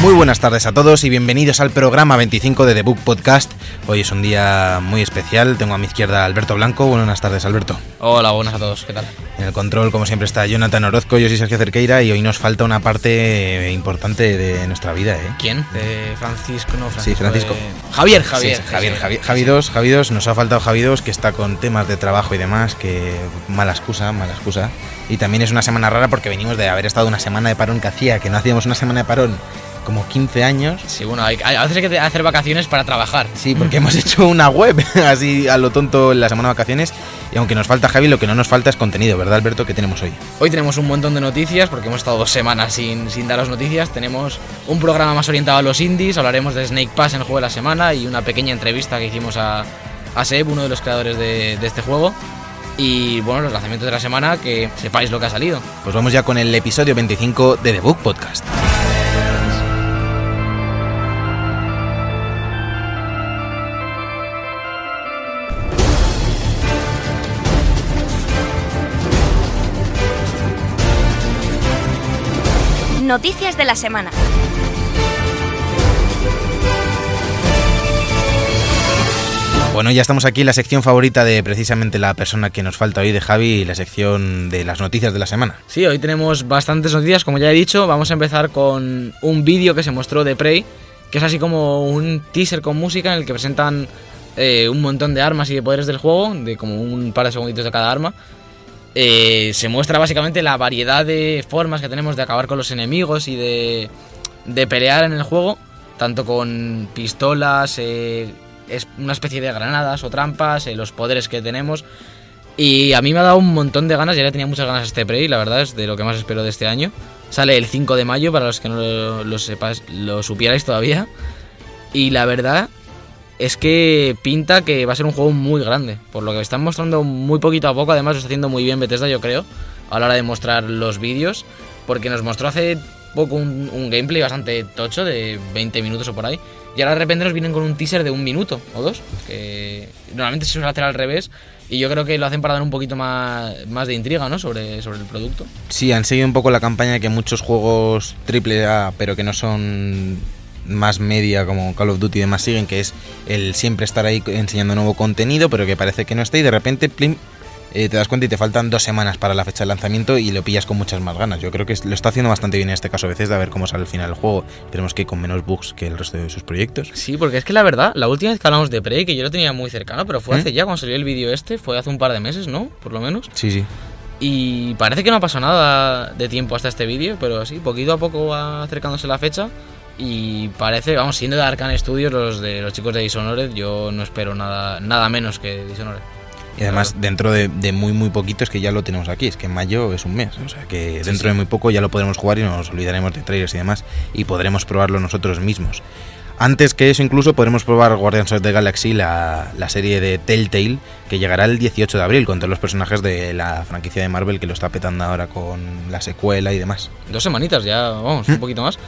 Muy buenas tardes a todos y bienvenidos al programa 25 de The Book Podcast. Hoy es un día muy especial. Tengo a mi izquierda a Alberto Blanco. Buenas tardes, Alberto. Hola, buenas a todos, ¿qué tal? En el control, como siempre, está Jonathan Orozco. Yo soy Sergio Cerqueira y hoy nos falta una parte importante de nuestra vida. ¿eh? ¿Quién? De Francisco, no, Francisco. Sí, Francisco. de- Javier, Javier. Sí, Javier, Javier, Javi 2, Javi 2, nos ha faltado Javi 2, que está con temas de trabajo y demás, que mala excusa, mala excusa. Y también es una semana rara porque venimos de haber estado una semana de parón que hacía, que no hacíamos una semana de parón como 15 años. Sí, bueno, hay, a veces hay que hacer vacaciones para trabajar. Sí, porque hemos hecho una web así a lo tonto en la semana de vacaciones. Y aunque nos falta Javi, lo que no nos falta es contenido, ¿verdad, Alberto? ¿Qué tenemos hoy? Hoy tenemos un montón de noticias porque hemos estado dos semanas sin, sin daros noticias. Tenemos un programa más orientado a los indies, hablaremos de Snake Pass en el juego de la semana y una pequeña entrevista que hicimos a, a Seb, uno de los creadores de, de este juego. Y bueno, los lanzamientos de la semana, que sepáis lo que ha salido. Pues vamos ya con el episodio 25 de The Book Podcast. Noticias de la semana. Bueno, ya estamos aquí en la sección favorita de precisamente la persona que nos falta hoy, de Javi, la sección de las noticias de la semana. Sí, hoy tenemos bastantes noticias, como ya he dicho. Vamos a empezar con un vídeo que se mostró de Prey, que es así como un teaser con música en el que presentan eh, un montón de armas y de poderes del juego, de como un par de segunditos de cada arma. Eh, se muestra básicamente la variedad de formas que tenemos de acabar con los enemigos y de, de pelear en el juego, tanto con pistolas, eh, es una especie de granadas o trampas, eh, los poderes que tenemos. Y a mí me ha dado un montón de ganas, ya tenía muchas ganas este Prey, la verdad es de lo que más espero de este año. Sale el 5 de mayo, para los que no lo, lo sepáis, lo supierais todavía. Y la verdad es que pinta que va a ser un juego muy grande. Por lo que están mostrando muy poquito a poco, además lo está haciendo muy bien Bethesda, yo creo, a la hora de mostrar los vídeos. Porque nos mostró hace poco un, gameplay bastante tocho, de 20 minutos o por ahí. Y ahora de repente nos vienen con un teaser de un minuto o dos. Que normalmente se suele hacer al revés. Y yo creo que lo hacen para dar un poquito más, más de intriga, ¿no? Sobre, sobre el producto. Sí, han seguido un poco la campaña que muchos juegos triple A, pero que no son más media como Call of Duty y demás siguen, que es el siempre estar ahí enseñando nuevo contenido, pero que parece que no está y de repente plim, eh, te das cuenta y te faltan dos semanas para la fecha de lanzamiento y lo pillas con muchas más ganas. Yo creo que lo está haciendo bastante bien en este caso a veces de a ver cómo sale al final el juego. Esperemos que con menos bugs que el resto de sus proyectos. Sí, porque es que la verdad, la última vez que hablamos de Prey, que yo lo tenía muy cercano, pero fue ¿Mm? hace ya, cuando salió el vídeo este, fue hace un par de meses, ¿no? Por lo menos. Sí, sí. Y parece que no ha pasado nada de tiempo hasta este vídeo, pero sí, poquito a poco va acercándose la fecha. Y parece, vamos, siendo de Arcane Studios, los de los chicos de Dishonored, yo no espero nada, nada menos que Dishonored. Y además, dentro de, de muy, muy poquito es que ya lo tenemos aquí. Es que en mayo es un mes. O sea que Sí, dentro sí. de muy poco ya lo podremos jugar y nos olvidaremos de trailers y demás. Y podremos probarlo nosotros mismos. Antes que eso, incluso podremos probar Guardians of the Galaxy, la, la serie de Telltale, que llegará el 18 de abril con todos los personajes de la franquicia de Marvel que lo está petando ahora con la secuela y demás. Dos semanitas ya, vamos, ¿Mm? un poquito más.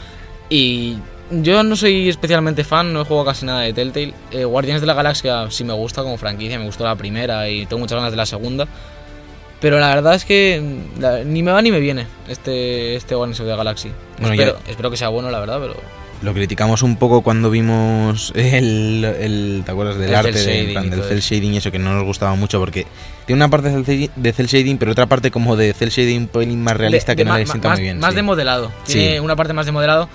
Y yo no soy especialmente fan, no he jugado casi nada de Telltale. Eh, Guardianes de la Galaxia sí me gusta como franquicia, me gustó la primera y tengo muchas ganas de la segunda. Pero la verdad es que mm, la- ni me va ni me viene este, este Guardians of the Galaxy. Bueno, espero, ya- espero que sea bueno, la verdad, pero Lo criticamos un poco cuando vimos el, el- ¿te acuerdas del El arte cel de- plan, del cel eso. shading y eso que no nos gustaba mucho porque tiene una parte de cel, shading pero otra parte como de cel shading un pelín más realista De- que de no le sienta más, muy bien. Más sí. de modelado. Tiene Sí. una parte más de modelado.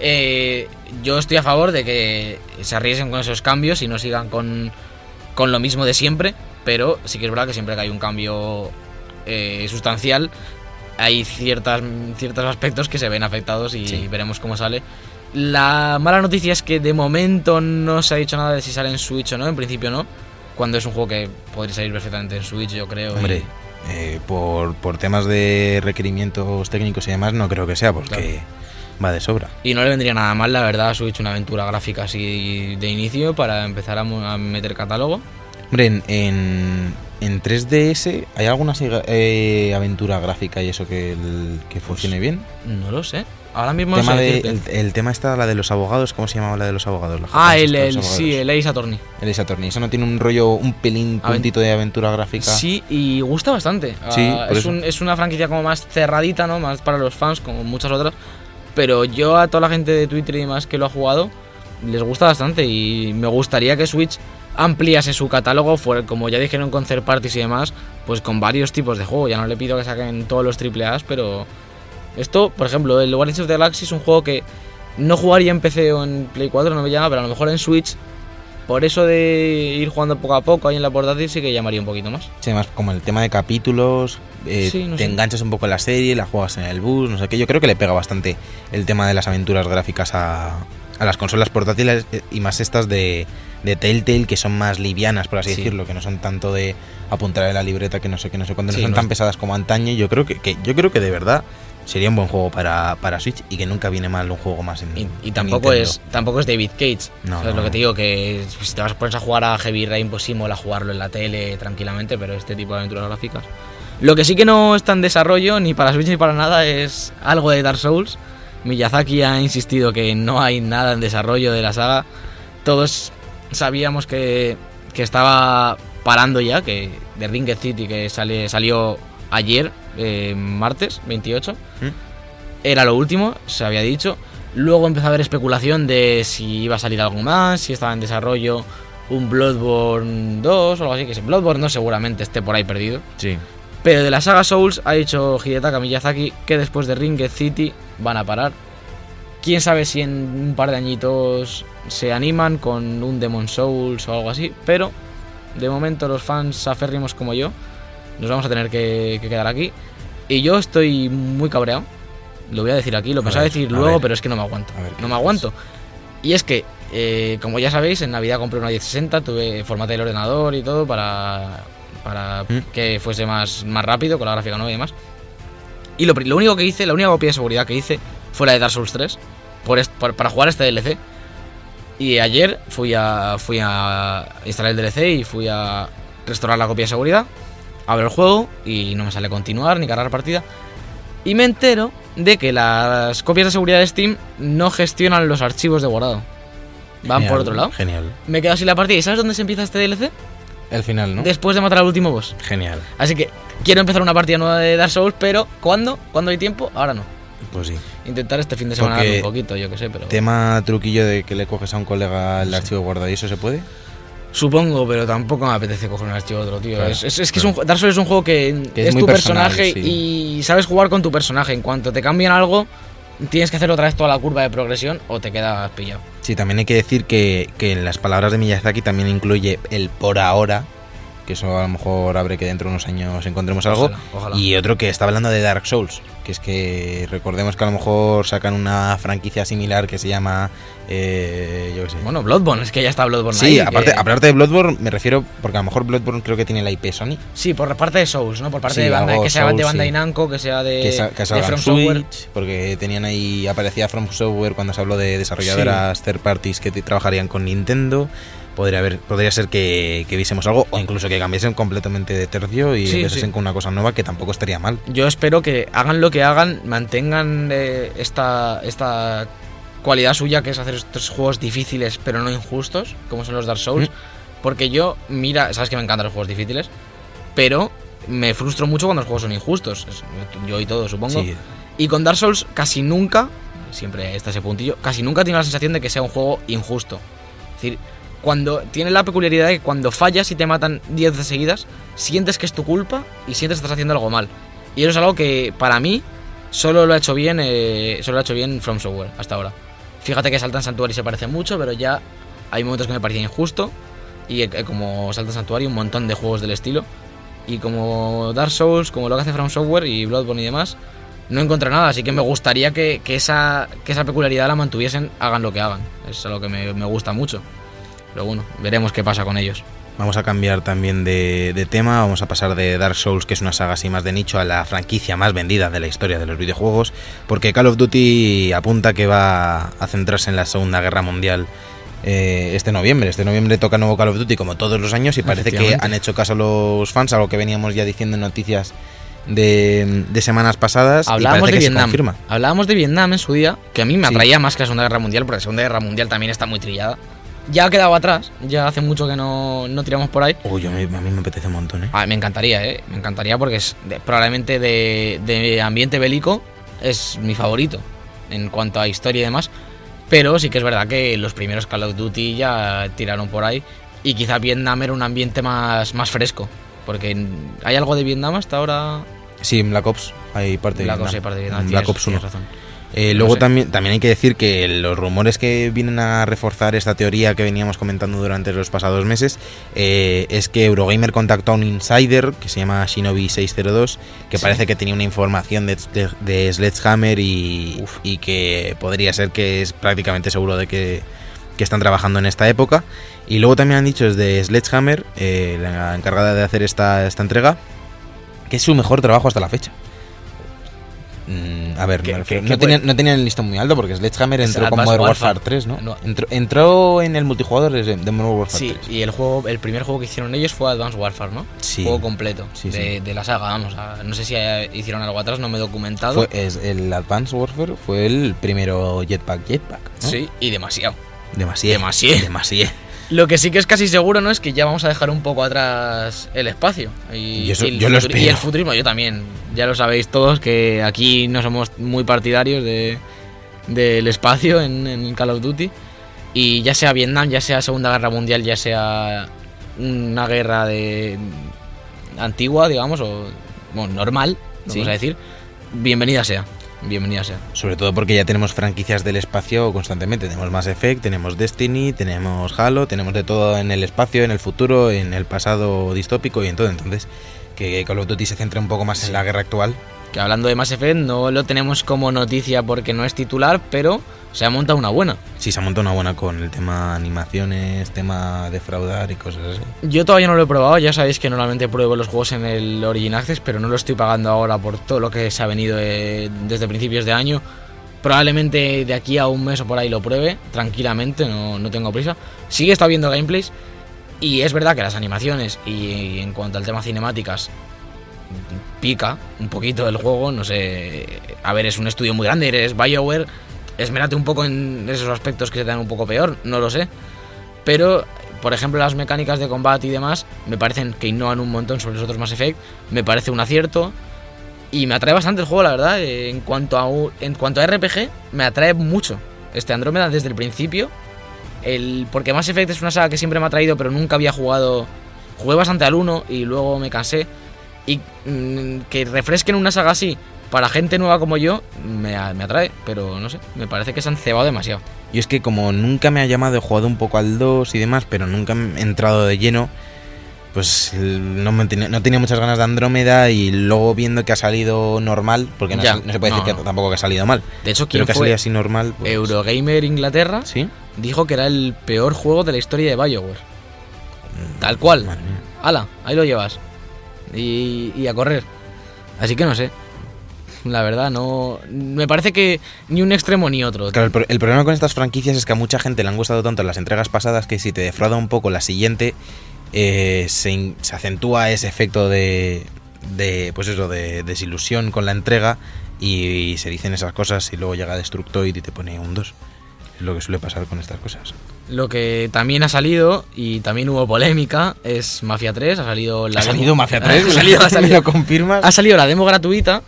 Eh, yo estoy a favor de que se arriesguen con esos cambios y no sigan con, con lo mismo de siempre. Pero sí que es verdad que siempre que hay un cambio eh, sustancial, hay ciertas, ciertos aspectos que se ven afectados y Sí. veremos cómo sale. La mala noticia es que de momento no se ha dicho nada de si sale en Switch o no, en principio no. Cuando es un juego que podría salir perfectamente en Switch, yo creo. y- Hombre, eh, por, por temas de requerimientos técnicos y demás no creo que sea porque Claro. Va de sobra. Y no le vendría nada mal, la verdad, a Switch una aventura gráfica así de inicio para empezar a, a meter catálogo. Hombre, en, en, en 3DS, ¿hay alguna eh, aventura gráfica y eso que, el- que funcione bien? No lo sé. Ahora mismo no tema sé de, el, el tema está la de los abogados, ¿cómo se llamaba la de los abogados? Ah, el, el los sí, abogados. el Ace Attorney. El Ace Attorney. Eso no tiene un rollo, un pelín Aven- puntito de aventura gráfica. Sí, y gusta bastante. Sí, por es, un- es una franquicia como más cerradita, ¿no? Más para los fans, como muchas otras. Pero yo a toda la gente de Twitter y demás que lo ha jugado, les gusta bastante. Y me gustaría que Switch ampliase su catálogo, fuera, como ya dijeron con third parties y demás, pues con varios tipos de juego. Ya no le pido que saquen todos los AAA, pero esto, por ejemplo, el Guardians of the Galaxy es un juego que no jugaría en PC o en Play 4, no me llama, pero a lo mejor en Switch, por eso de ir jugando poco a poco ahí en la portátil, sí que llamaría un poquito más. Sí, además como el tema de capítulos, eh, Sí, no te sé. enganchas un poco en la serie, la juegas en el bus, no sé qué. Yo creo que le pega bastante el tema de las aventuras gráficas a, a las consolas portátiles eh, y más estas de, de Telltale que son más livianas, por así Sí. decirlo, que no son tanto de apuntar en la libreta, que no sé qué, no sé cuánto, no son no tan es- pesadas como antaño. Yo creo que, que- yo creo que de verdad sería un buen juego para, para Switch y que nunca viene mal un juego más en Y, y en tampoco Nintendo. es tampoco es David Cage. No, ¿Sabes no, lo que te digo? Que si te vas pones a jugar a Heavy Rain, pues sí, mola jugarlo en la tele tranquilamente, pero este tipo de aventuras gráficas. Lo que sí que no está en desarrollo, ni para Switch ni para nada, es algo de Dark Souls. Miyazaki ha insistido que no hay nada en desarrollo de la saga. Todos sabíamos que, que estaba parando ya, que de Ringed City, que sale, salió ayer, eh, martes 28 ¿Mm? era lo último, se había dicho. Luego empezó a haber especulación de si iba a salir algo más, si estaba en desarrollo un Bloodborne 2 o algo así, que si Bloodborne no seguramente esté por ahí perdido. Sí. Pero de la saga Souls ha dicho Hidetaka Miyazaki que después de Ringed City van a parar. Quién sabe si en un par de añitos se animan con un Demon Souls o algo así, pero de momento los fans aférrimos como yo nos vamos a tener que, que quedar aquí. Y yo estoy muy cabreado. Lo voy a decir aquí, lo pensaba decir a luego, ver. pero es que no me aguanto. Ver, ¿qué no me aguanto. Y es que, eh, como ya sabéis, en Navidad compré una 1060, tuve formato el ordenador y todo para, para ¿Mm? que fuese más, más rápido con la gráfica nueva y demás. Y lo, lo único que hice, la única copia de seguridad que hice fue la de Dark Souls 3 por por- para jugar este DLC. Y ayer fui a, fui a instalar el DLC y fui a restaurar la copia de seguridad, abro el juego y no me sale continuar ni cargar partida. Y me entero de que las copias de seguridad de Steam no gestionan los archivos de guardado. Van Genial, por otro lado. Genial. Me quedo así la partida. ¿Y sabes dónde se empieza este DLC? El final, ¿no? Después de matar al último boss. Genial. Así que quiero empezar una partida nueva de Dark Souls, pero ¿cuándo? ¿Cuándo hay tiempo? Ahora no. Pues sí. Intentar este fin de semana un poquito, yo que sé, pero... Tema truquillo de que le coges a un colega el Sí. archivo guardado y eso se puede. Supongo, pero tampoco me apetece coger un archivo otro, tío. Claro, es, es- es que claro. es un, Dark Souls es un juego que, Que es tu personaje sí. y sabes jugar con tu personaje. En cuanto te cambian algo, tienes que hacer otra vez toda la curva de progresión o te quedas pillado. Sí, también hay que decir que, que en las palabras de Miyazaki también incluye el por ahora, que eso a lo mejor abre que dentro de unos años encontremos algo. Ojalá, ojalá. Y otro que está hablando de Dark Souls, que es que recordemos que a lo mejor sacan una franquicia similar que se llama, eh, yo qué sé. Bueno, Bloodborne, es que ya está Bloodborne sí, ahí, aparte, que- aparte de Bloodborne, me refiero, porque a lo mejor Bloodborne creo que tiene la IP Sony, Sí, por parte de Souls, ¿no? Por parte Sí, de Bandai, que sea de Bandai sí. Namco, que sea de, que, sa- que de salga en From Software. Porque tenían ahí, aparecía From Software cuando se habló de desarrolladoras third parties que trabajarían con Nintendo. Podría, haber, podría ser que, que viésemos algo, o incluso que cambiesen completamente de tercio y Sí, sí. con una cosa nueva que tampoco estaría mal. Yo espero que hagan lo que hagan, mantengan eh, esta, esta cualidad suya que es hacer estos juegos difíciles pero no injustos, como son los Dark Souls. Mm. Porque yo, mira, sabes que me encantan los juegos difíciles, pero me frustro mucho cuando los juegos son injustos. Yo y todo, supongo. Sí, Y con Dark Souls casi nunca, siempre está ese puntillo, casi nunca tiene la sensación de que sea un juego injusto. Es decir, cuando tiene la peculiaridad de que cuando fallas y te matan 10 veces seguidas, sientes que es tu culpa y sientes que estás haciendo algo mal. Y eso es algo que para mí solo lo ha hecho bien, eh, solo lo ha hecho bien From Software hasta ahora. Fíjate que Saltan Sanctuary se parece mucho, pero ya hay momentos que me parecía injusto. Y eh, como Saltan Sanctuary, un montón de juegos del estilo. Y como Dark Souls, como lo que hace From Software y Bloodborne y demás, no encontré nada. Así que me gustaría que, que esa, que esa peculiaridad la mantuviesen, hagan lo que hagan. Es algo que me, me gusta mucho. Pero bueno, veremos qué pasa con ellos. Vamos a cambiar también de, de tema, vamos a pasar de Dark Souls, que es una saga así más de nicho, a la franquicia más vendida de la historia de los videojuegos, porque Call of Duty apunta que va a centrarse en la Segunda Guerra Mundial eh, este noviembre. Este noviembre toca nuevo Call of Duty como todos los años y parece que han hecho caso a los fans, algo que veníamos ya diciendo en noticias de, de semanas pasadas. Hablábamos de Vietnam. Hablábamos de Vietnam en su día, que a mí me Sí. atraía más que la Segunda Guerra Mundial, porque la Segunda Guerra Mundial también está muy trillada. Ya ha quedado atrás, ya hace mucho que no, no tiramos por ahí. Uy, a mí, a mí me apetece un montón, ¿eh? Ah, me encantaría, ¿eh? Me encantaría porque es de- probablemente de, de ambiente bélico es mi favorito en cuanto a historia y demás. Pero sí que es verdad que los primeros Call of Duty ya tiraron por ahí. Y quizá Vietnam era un ambiente más, más fresco. Porque hay algo de Vietnam hasta ahora. Sí, en Black Ops hay parte de Black Vietnam. Ops, sí, parte de Vietnam, En tienes- Black Ops 1. tienes razón. Eh, No luego sé. también, también hay que decir que los rumores que vienen a reforzar esta teoría que veníamos comentando durante los pasados meses eh, es que Eurogamer contactó a un insider que se llama Shinobi602 que Sí. parece que tenía una información de, de- de Sledgehammer y, y que podría ser que es prácticamente seguro de que, que están trabajando en esta época. Y luego también han dicho desde Sledgehammer, eh, la encargada de hacer esta, esta entrega, que es su mejor trabajo hasta la fecha. Mm, a ver, ¿Qué- me refiero- qué- no, qué tenían, no tenían el listón muy alto porque Sledgehammer entró con Modern Warfare Warfare. 3, ¿no? Entró, entró en el multijugador de de Modern Warfare Sí, 3. y el juego, el primer juego que hicieron ellos fue Advanced Warfare, ¿no? Sí. Juego completo Sí, de, sí. de la saga, vamos. a- no sé si hicieron algo atrás, no me he documentado. Fue, es, el Advanced Warfare fue el primero Jetpack Jetpack. ¿no? Sí, y demasiado. Demasiado. Demasiado. Demasiado. Lo que sí que es casi seguro, ¿no? Es que ya vamos a dejar un poco atrás el espacio. Y, Y eso- y el, yo lo futuri- espero. y el futurismo, yo también. Ya lo sabéis todos que aquí no somos muy partidarios de, del espacio en, en Call of Duty. Y ya sea Vietnam, ya sea Segunda Guerra Mundial, ya sea una guerra de antigua, digamos, o bueno, normal, vamos Sí. a decir, bienvenida sea. Bienvenida sea. Sobre todo porque ya tenemos franquicias del espacio constantemente. Tenemos Mass Effect, tenemos Destiny, tenemos Halo, tenemos de todo en el espacio, en el futuro, en el pasado distópico y en todo. Entonces, que Call of Duty se centre un poco más Sí. en la guerra actual. Que hablando de Mass Effect, no lo tenemos como noticia porque no es titular, pero se ha montado una buena. Sí, se ha montado una buena con el tema animaciones, tema defraudar y cosas así. Yo todavía no lo he probado, ya sabéis que normalmente pruebo los juegos en el Origin Access, pero no lo estoy pagando ahora por todo lo que se ha venido eh, desde principios de año. Probablemente de aquí a un mes o por ahí lo pruebe, tranquilamente, no, no tengo prisa. Sigue está viendo gameplays y es verdad que las animaciones y en cuanto al tema cinemáticas pica un poquito el juego, no sé, a ver, es un estudio muy grande, eres BioWare, esmérate un poco en esos aspectos que se dan un poco peor, no lo sé. Pero, por ejemplo, las mecánicas de combate y demás me parecen que innovan un montón sobre los otros Mass Effect. Me parece un acierto. Y me atrae bastante el juego, la verdad. En cuanto a, en cuanto a RPG, me atrae mucho. Este Andrómeda desde el principio. El, porque Mass Effect es una saga que siempre me ha traído, pero nunca había jugado. Jugué bastante al 1 y luego me cansé. Y mm, que refresquen una saga así para gente nueva como yo me, me atrae, pero no sé, me parece que se han cebado demasiado. Y es que como nunca me ha llamado, he jugado un poco al 2 y demás, pero nunca he entrado de lleno, pues no, me tenía, no tenía muchas ganas de Andrómeda y luego viendo que ha salido normal, porque no, Ya, se, no se puede no, decir no. que tampoco que ha salido mal, De hecho, ¿quién que ha fue? salido así normal. pues- Eurogamer Inglaterra ¿Sí? dijo que era el peor juego de la historia de Bioware. Tal cual. Ala, ahí lo llevas. Y, y a correr. Así que no sé. La verdad, no. Me parece que ni un extremo ni otro. Claro, el, pro- el problema con estas franquicias es que a mucha gente le han gustado tanto las entregas pasadas que si te defrauda un poco la siguiente, eh, se, acentúa ese efecto de, de pues eso, de desilusión con la entrega y, se dicen esas cosas y luego llega Destructoid y te pone un 2. Lo que suele pasar con estas cosas. Lo que también ha salido, y también hubo polémica, es Mafia 3. Ha salido la ¿Ha demo- salido Mafia 3? ha salido, ha ¿Me salido. lo confirmas? Ha salido la demo gratuita.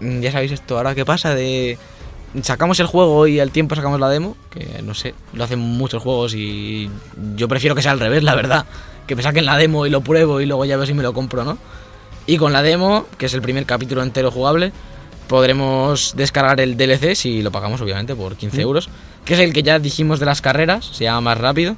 Mm, Ya sabéis esto, ahora qué pasa de... Sacamos el juego y al tiempo sacamos la demo, que no sé, lo hacen muchos juegos y yo prefiero que sea al revés, la verdad. Que me saquen la demo y lo pruebo y luego ya veo si me lo compro no. Y con la demo, que es el primer capítulo entero jugable, podremos descargar el DLC si lo pagamos obviamente por 15 euros, que es el que ya dijimos de las carreras, se llama más rápido.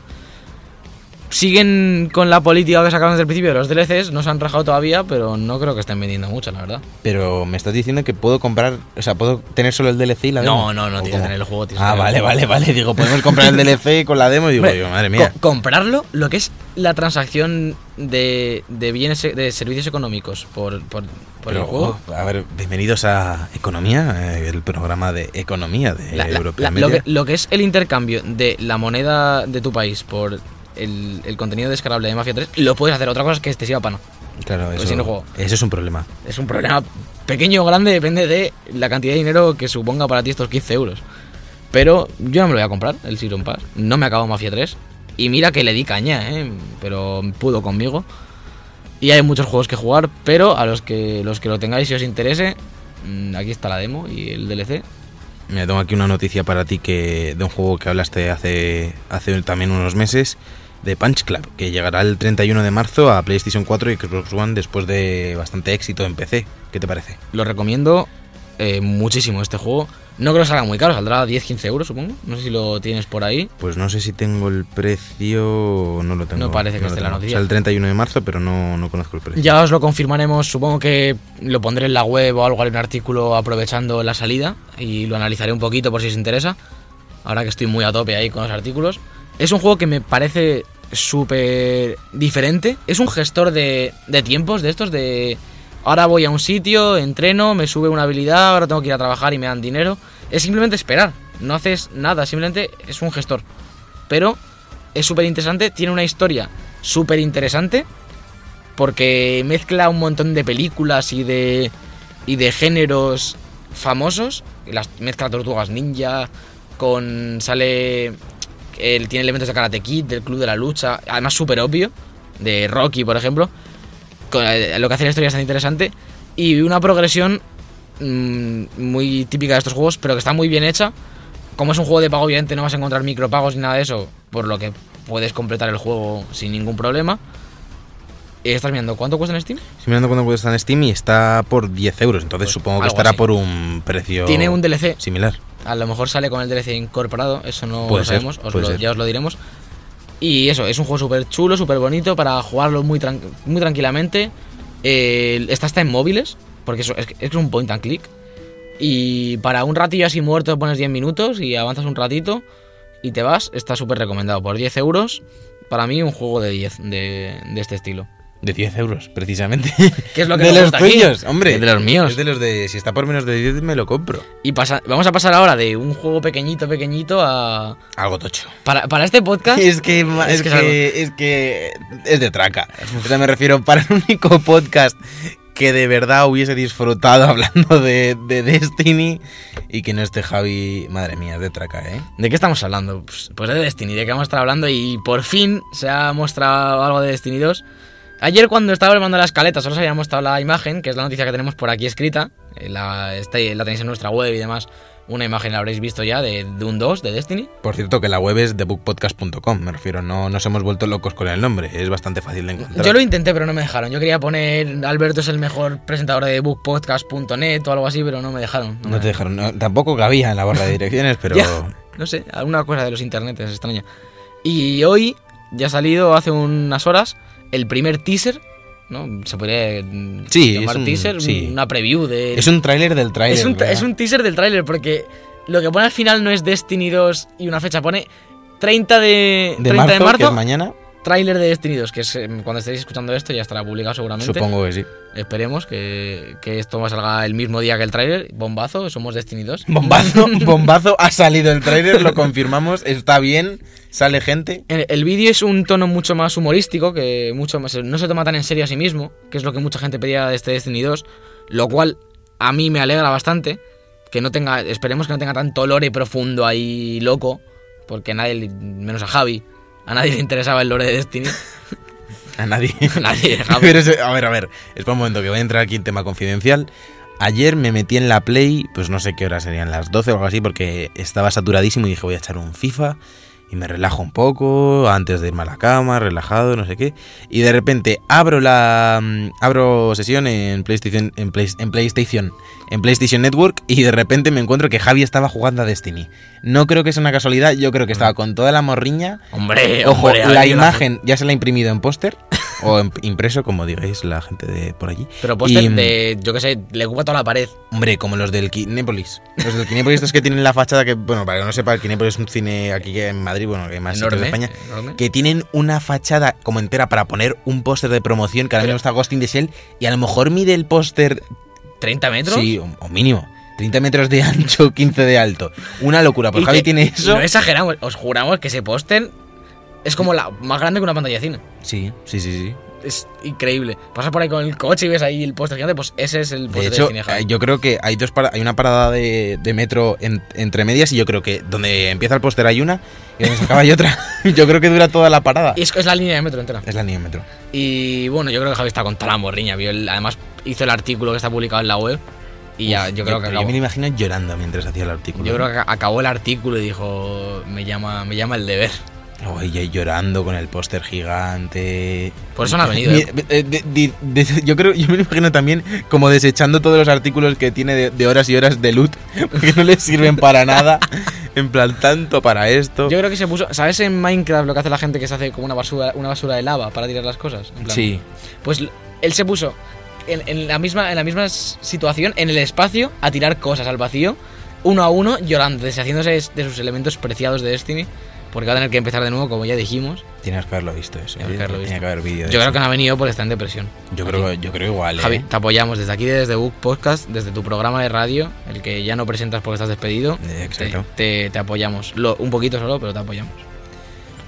Siguen con la política que sacaron desde el principio de los DLCs, no se han rajado todavía, pero no creo que estén vendiendo mucho, la verdad. Pero me estás diciendo que puedo comprar, o sea, puedo tener solo el DLC y la demo. No, no, no ¿O tienes que cómo? tener el juego. que Ah, vale, el vale, vale. Digo, podemos comprar el DLC con la demo y digo, Hombre, madre mía. co- comprarlo, lo que es la transacción de, de bienes, de servicios económicos por, por, por el juego. oh, a ver, bienvenidos a Economía, eh, el programa de economía de La- la- que, lo que es el intercambio de la moneda de tu país por el, el contenido descargable de Mafia 3, lo puedes hacer. Otra cosa es que este sea pana. Claro, pues eso, si no juego. eso es un problema. Es un problema pequeño o grande, depende de la cantidad de dinero que suponga para ti estos 15 euros. Pero yo no me lo voy a comprar, el Season Pass. No me acabo Mafia 3. Y mira que le di caña, ¿eh? Pero pudo conmigo. Y hay muchos juegos que jugar, pero a los que, los que lo tengáis y os interese, mm, aquí está la demo y el DLC. Mira, tengo aquí una noticia para ti que de un juego que hablaste hace, hace también unos meses, de Punch Club, que llegará el 31 de marzo a PlayStation 4 y Xbox One después de bastante éxito en PC. ¿Qué te parece? Lo recomiendo eh, muchísimo este juego. No creo que salga muy caro, saldrá 10-15 euros, supongo. No sé si lo tienes por ahí. Pues no sé si tengo el precio, no lo tengo. No parece que esté la noticia. O sea, el 31 de marzo, pero no, no conozco el precio. Ya os lo confirmaremos, supongo que lo pondré en la web o algo, haré un artículo aprovechando la salida y lo analizaré un poquito por si os interesa. Ahora que estoy muy a tope ahí con los artículos. Es un juego que me parece súper diferente. Es un gestor de, de tiempos, de estos de... Ahora voy a un sitio, entreno, me sube una habilidad, ahora tengo que ir a trabajar y me dan dinero. Es simplemente esperar, no haces nada, simplemente es un gestor. Pero es súper interesante, tiene una historia súper interesante porque mezcla un montón de películas y de y de géneros famosos las mezcla tortugas ninja con sale él tiene elementos de Karate Kid del club de la lucha además súper obvio de Rocky por ejemplo con- eh, lo que hace la historia es tan interesante y una progresión mm, muy típica de estos juegos pero que está muy bien hecha como es un juego de pago obviamente no vas a encontrar micropagos ni nada de eso por lo que puedes completar el juego sin ningún problema Eh, ¿Estás mirando cuánto cuesta en Steam? Estoy mirando cuánto cuesta en Steam y está por 10 euros, entonces Pues supongo que estará así. por un precio Tiene un DLC. similar. A lo mejor sale con el DLC incorporado, eso no Puede lo ser, sabemos, os lo- ya os lo diremos. Y eso, es un juego súper chulo, súper bonito para jugarlo muy, tran- muy tranquilamente. Eh, está hasta en móviles, porque eso es, es un point and click. Y para un ratillo así muerto pones 10 minutos y avanzas un ratito y te vas. Está súper recomendado. Por 10 euros, para mí un juego de 10 de, de este estilo. De 10 euros, precisamente. ¿Qué es lo que de me los tuyos, hombre. Es de los míos. Es de los de. Si está por menos de 10, me lo compro. Y pasa, vamos a pasar ahora de un juego pequeñito, pequeñito a... Algo tocho. Para, para este podcast... Es que, Es es, que que, es es que es de traca. O sea, me refiero para el único podcast que de verdad hubiese disfrutado hablando de, de Destiny y que no esté Javi, madre mía, es de traca, ¿eh? ¿De qué estamos hablando? Pues, pues de Destiny, de qué vamos a estar hablando y por fin se ha mostrado algo de Destiny 2. Ayer cuando estaba armando la escaleta solo se había mostrado la imagen, que es la noticia que tenemos por aquí escrita. Eh, La, la tenéis en nuestra web y demás. Una imagen la habréis visto ya de, un 2 de Destiny. Por cierto, que la web es thebookpodcast.com, me refiero, no nos hemos vuelto locos con el nombre, es bastante fácil de encontrar. Yo lo intenté, pero no me dejaron. Yo quería poner Alberto es el mejor presentador de bookpodcast.net o algo así, pero no me dejaron. No me- te dejaron, no, tampoco cabía en la barra de direcciones, pero Ya. No sé, alguna cosa de los internetes extraña. Y hoy ya ha salido hace unas horas el primer teaser, ¿no? Se podría mm, Sí, llamar un- teaser, sí. una preview de... es un tráiler del tráiler. es un, ¿verdad? es un teaser del tráiler porque lo que pone al final no es Destiny 2 y una fecha, pone 30 de, de 30 marzo, de que marzo, es mañana, tráiler de Destiny 2, que es, eh, cuando estéis escuchando esto ya estará publicado seguramente. supongo que sí. Esperemos que, que esto salga el mismo día que el tráiler. Bombazo, somos Destiny 2. Bombazo, bombazo, ha salido el tráiler, lo confirmamos, está bien, sale gente. El, el vídeo es un tono mucho más humorístico, que mucho más, no se toma tan en serio a sí mismo, que es lo que mucha gente pedía de este Destiny 2, lo cual a mí me alegra bastante, que no tenga, esperemos que no tenga tanto lore profundo ahí loco, porque nadie, menos a Javi, a nadie le interesaba el lore de Destiny. A nadie. A nadie. Pero es- a ver, a ver, espera un momento que voy a entrar aquí en tema confidencial. Ayer me metí en la Play, pues no sé qué horas serían, las 12 o algo así, porque estaba saturadísimo y dije voy a echar un FIFA. Y me relajo un poco antes de irme a la cama, relajado, no sé qué. Y de repente abro la mm, abro sesión en PlayStation en, Play- en PlayStation en PlayStation Network y de repente me encuentro que Javi estaba jugando a Destiny. No creo que sea una casualidad, yo creo que estaba con toda la morriña. Hombre, Ojo, hombre, la imagen ya se la ha imprimido en póster o en- impreso, como digáis la gente de por allí. Pero póster Y, de, yo qué sé, le ocupa toda la pared. Hombre, como los del Kinépolis. Los del Kinépolis estos que tienen la fachada que, bueno, para que no sepa, el Kinépolis es un cine aquí en Madrid, bueno, que más Enorme, España, enorme. que tienen una fachada como entera para poner un póster de promoción que ahora mismo está Ghost in the Shell y a lo mejor mide el póster, ¿30 metros? sí, o, o mínimo, 30 metros de ancho, 15 de alto. Una locura, pues Javi tiene eso. No exageramos, os juramos que ese póster es como la más grande que una pantalla de cine. Sí, sí, sí, sí. Es increíble. Pasas por ahí con el coche y ves ahí el póster gigante, pues ese es el póster de, hecho, cine. Eh, yo creo que hay dos para- hay una parada de, de metro en- entre medias y yo creo que donde empieza el póster hay una y donde se acaba hay otra. yo creo que dura toda la parada. Y es, es la línea de metro entera. Es la línea de metro. Y bueno, yo creo que Javi está con toda la morriña. Vio el- además, hizo el artículo que está publicado en la web. Y ya, yo creo que acabó. yo me lo imagino llorando mientras hacía el artículo. Yo creo que acabó el artículo y dijo: Me llama, me llama el deber. Oh, ahí llorando con el póster gigante. Por eso no ha venido, ¿eh? de- de- de- de- yo creo, yo me imagino también como desechando todos los artículos que tiene de, horas y horas de loot, porque no le sirven para nada. En plan, tanto para esto. Yo creo que se puso. ¿Sabes en Minecraft lo que hace la gente que se hace como una basura, una basura de lava para tirar las cosas? En plan, Sí. Pues él se puso en, en la misma, en la misma situación, en el espacio, a tirar cosas al vacío, uno a uno, llorando, deshaciéndose de sus elementos preciados de Destiny, porque va a tener que empezar de nuevo, como ya dijimos. Tienes que haberlo visto eso. Tienes ¿eh? que haberlo Tenía visto. que haber vídeo. Yo creo que no ha venido porque está en depresión. Yo Aquí. creo, yo creo igual, ¿eh? Javi, te apoyamos desde aquí, desde Book Podcast, desde tu programa de radio, el que ya no presentas porque estás despedido. Eh, Te, exacto. te- te apoyamos. Lo- un poquito solo, pero te apoyamos.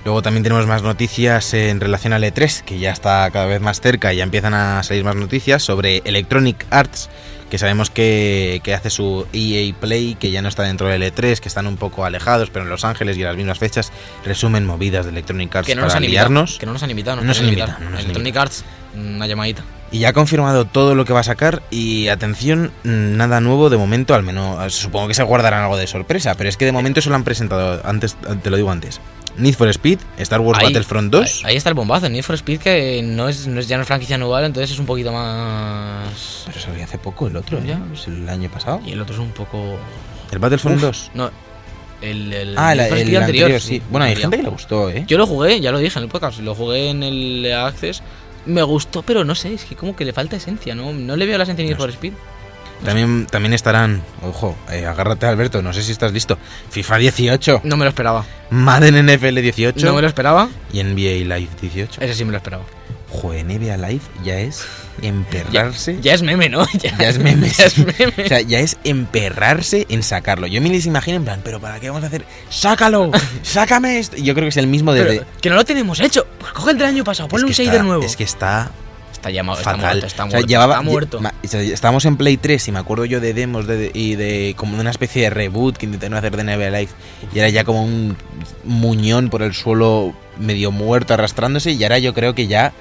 Luego también tenemos más noticias en relación al E3, que ya está cada vez más cerca y ya empiezan a salir más noticias sobre Electronic Arts, que sabemos que, que hace su EA Play, que ya no está dentro del E3, que están un poco alejados, pero en Los Ángeles y a las mismas fechas resumen movidas de Electronic Arts Que no, nos para liarnos. que no nos han invitado. No nos han invitado, no nos Electronic Arts, una llamadita. Y ya ha confirmado todo lo que va a sacar y atención, nada nuevo de momento, al menos supongo que se guardarán algo de sorpresa, pero es que de momento eso lo han presentado, antes te lo digo antes. Need for Speed, Star Wars Ahí- Battlefront 2. Ahí, ahí está el bombazo, Need for Speed que no es, no es ya no es franquicia anual, entonces es un poquito más... Pero salió hace poco el otro, Ya. El año pasado. Y el otro es un poco... ¿El Battlefront Uf, 2? No, el, el Ah, el, Need for el Speed anterior, sí. Bueno, hay gente que le gustó, ¿eh? Yo lo jugué, ya lo dije en el podcast, lo jugué en el Access. Me gustó, pero no sé, es que como que le falta esencia, ¿no? No le veo la esencia a Need No for. Speed. También, también estarán, ojo, eh, agárrate Alberto, no sé si estás listo. FIFA 18, No me lo esperaba. Madden NFL 18 No me lo esperaba, y NBA Live 18. ese sí me lo esperaba. Joder, NBA Live ya es emperrarse. Ya es meme, ¿no? Ya, Ya es meme. ya es meme. O sea, ya es emperrarse en sacarlo. Yo me les imagino en plan, pero ¿para qué vamos a hacer? ¡Sácalo! ¡Sácame esto! Yo creo que es el mismo Pero, de. que no lo tenemos hecho. Pues coge el del año pasado, ponle un es que shader está- nuevo. Es que está está llamado, está muerto, está O sea, muerto. llevaba- está muerto. estábamos en Play 3 y me acuerdo yo de demos de, y de como de una especie de reboot que intentaron hacer de Live y era ya como un muñón por el suelo medio muerto arrastrándose y ahora yo creo que ya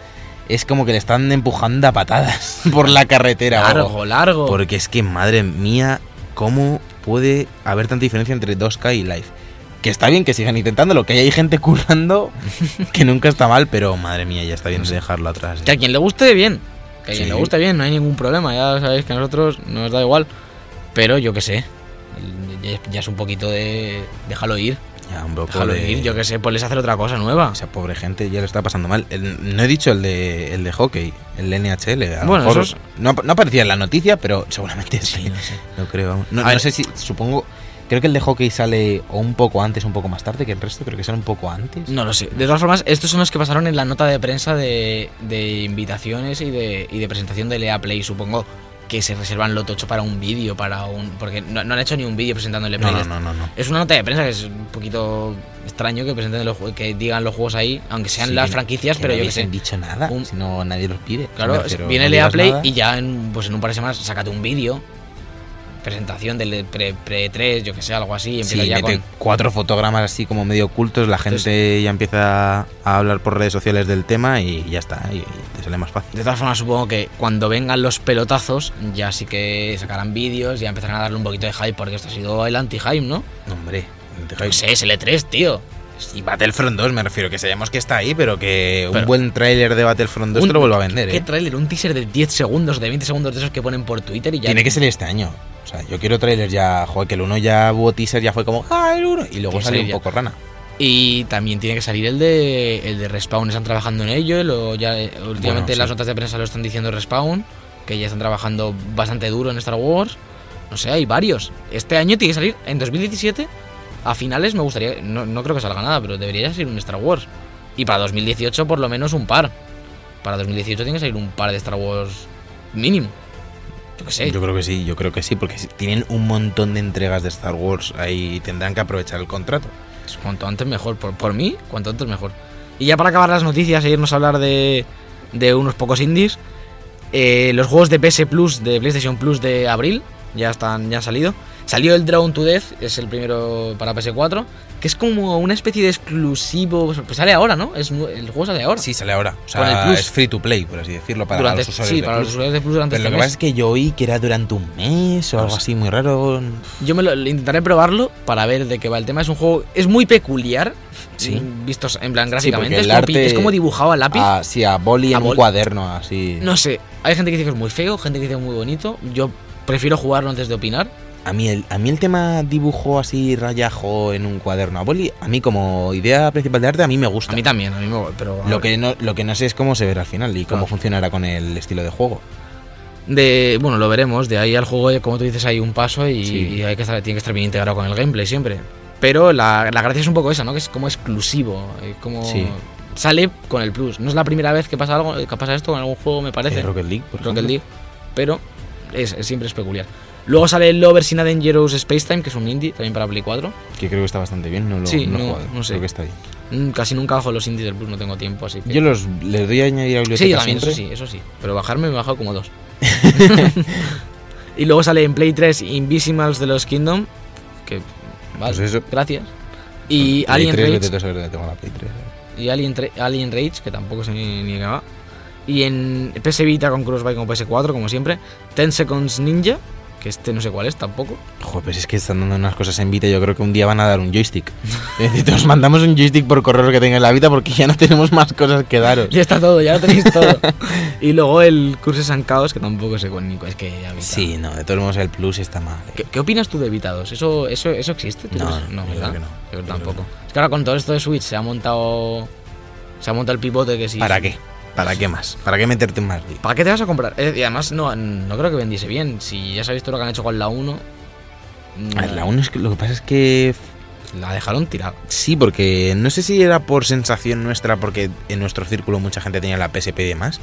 es como que le están empujando a patadas por la carretera. o largo, largo. Porque es que, madre mía, ¿cómo puede haber tanta diferencia entre 2K y Live? Que está bien que sigan intentándolo, que hay gente currando, que nunca está mal, pero madre mía, ya está bien de dejarlo atrás. Que a quien le guste, bien. Que a quien Sí. le guste, bien, no hay ningún problema. Ya sabéis que a nosotros nos da igual. Pero yo qué sé. Ya, es un poquito de. Déjalo ir. Ya, un poco Déjalo de- ir. Yo qué sé, ponles a hacer otra cosa nueva. Esa pobre gente ya lo está pasando mal. El- no he dicho el de, el de hockey, el NHL. A Bueno, mejor esos- no, no aparecía en la noticia, pero seguramente sí. Sí, no sé. No creo. No, no ver. sé si, supongo. Creo que el de hockey sale o un poco antes un poco más tarde que el resto. Creo que sale un poco antes. No lo sé. De todas formas, estos son los que pasaron en la nota de prensa de, de invitaciones y de, y de presentación de Lea Play, supongo. Que se reservan lo tocho para un vídeo, para un. Porque no, no han hecho ni un vídeo presentando el No, Play. no, no, no. no. Es una nota de prensa que es un poquito extraño que presenten los que digan los juegos ahí, aunque sean Sí, las que- franquicias, que pero no yo que sé. hubiesen dicho nada, Un- si no nadie los pide. Claro, viene no Lea Play nada. y ya en, pues en un par de semanas sácate un vídeo, presentación del pre, pre 3, yo que sé, algo así, y Sí, ya mete con... cuatro fotogramas así como medio ocultos, la gente ya empieza a hablar por redes sociales del tema y ya está, y, te sale más fácil. De todas formas, supongo que cuando vengan los pelotazos, ya sí que sacarán vídeos, ya empezarán a darle un poquito de hype, porque esto ha sido el anti-hype, ¿no? Hombre, Yo qué sé, es el E3, tío. Y Battlefront 2, me refiero, que sabemos que está ahí, pero que un Pero- buen tráiler de Battlefront 2 Un- te lo vuelva a vender, ¿Qué ¿eh? tráiler? Un teaser de 10 segundos, de 20 segundos de esos que ponen por Twitter y ya. Tiene que ser este año. O sea, yo quiero tráiler ya, joder, que el 1 ya hubo teaser, ya fue como, ah, el 1, y luego salió un ya. poco rana. Y también tiene que salir el de el de Respawn, están trabajando en ello. Lo, ya, eh, últimamente sí. las notas de prensa lo están diciendo Respawn, que ya están trabajando bastante duro en Star Wars. No sé, hay varios. Este año tiene que salir en 2017. A finales me gustaría, no, no creo que salga nada, pero debería salir un Star Wars. Y para 2018 por lo menos un par. Para 2018 tiene que salir un par de Star Wars mínimo. Yo qué sé. Yo creo que sí, yo creo que sí, porque tienen un montón de entregas de Star Wars ahí tendrán que aprovechar el contrato. Pues Cuanto antes mejor. Por, por mí, cuanto antes mejor. Y ya para acabar las noticias e irnos a hablar de, de unos pocos indies. eh, los juegos de PS Plus, de PlayStation Plus de abril, ya están, ya han salido. Salió el Drawn to Death, es el primero para PS4, que es como una especie de exclusivo. Pues sale ahora, ¿no? Es, el juego sale ahora. Sí, sale ahora. O sea, es free to play, por así decirlo, para durante, los usuarios sí, de para Plus. los usuarios de Plus durante Pero lo este que pasa mes. es que yo oí que era durante un mes o algo Pues- así muy raro. Yo me lo, intentaré probarlo para ver de qué va el tema. Es un juego, es muy peculiar, Sí. mm, vistos en plan gráficamente. es, como, pi- arte- es como dibujado a lápiz. Ah, sí, a boli A en un cuaderno, así. No sé, hay gente que dice que es muy feo, gente que dice que es muy bonito. Yo prefiero jugarlo antes de opinar. A mí, el, a mí el tema dibujo así, rayajo en un cuaderno a boli, a mí como idea principal de arte, a mí me gusta. A mí también, a mí me pero a Lo que, no, lo que no sé es cómo se verá al final y cómo Claro. funcionará con el estilo de juego. de bueno, lo veremos, de ahí al juego, eh, como tú dices, hay un paso y, Sí. y hay que estar, tiene que estar bien integrado con el gameplay siempre. Pero la, la gracia es un poco esa, ¿no? Que es como exclusivo, eh, como Sí. sale con el plus. No es la primera vez que pasa algo, que pasa esto con algún juego, me parece. Eh, Rocket League, por Rocket. League, pero es, es- siempre es peculiar. Luego sale el Lovers in a Dangerous Space Time, que es un indie también para Play 4. Que creo que está bastante bien, no lo, Sí, no he no- jugado, no sé. Creo que está bien. Mm, Casi nunca bajo los indies del plus, no tengo tiempo, así que... Yo los les doy a añadir a la Sí, biblioteca también, eso sí, eso sí. Pero bajarme me he bajado como dos. y luego sale en Play 3 Invisimals de los Kingdom. Que. Vale, Pues eso. gracias. Y Play Alien 3, Rage. saber tengo la Play 3. Y Alien, Rage, que tampoco sé ni, ni. Y en PS Vita con Crossbuy como PS4, como siempre. 10 Seconds Ninja, que este no sé cuál es tampoco. Joder, pues es que están dando unas cosas en Vita. Yo creo que un día van a dar un joystick. Es decir, os mandamos un joystick por correo que tenga en la Vita porque ya no tenemos más cosas que daros. Ya está todo, ya lo tenéis todo. y luego el Curses and Chaos, que tampoco sé cuál es que ya Vita. Sí, no, de todos modos el Plus está mal. eh. ¿Qué, qué opinas tú de Vita 2? ¿Eso, eso, eso existe? ¿Tú No, no, yo ¿verdad? creo que no. Yo Yo creo tampoco. que Es que ahora con todo esto de Switch se ha montado. Se ha montado el pivote que sí. ¿Para qué? ¿Para qué más? ¿Para qué meterte en más? lío? ¿Para qué te vas a comprar? Eh, Y además, no, no creo que vendiese bien. Si ya sabéis todo lo que han hecho con la 1. A ver, la 1 es que lo que pasa es que La dejaron tirada. sí, porque no sé si era por sensación nuestra, porque en nuestro círculo mucha gente tenía la PSP y demás.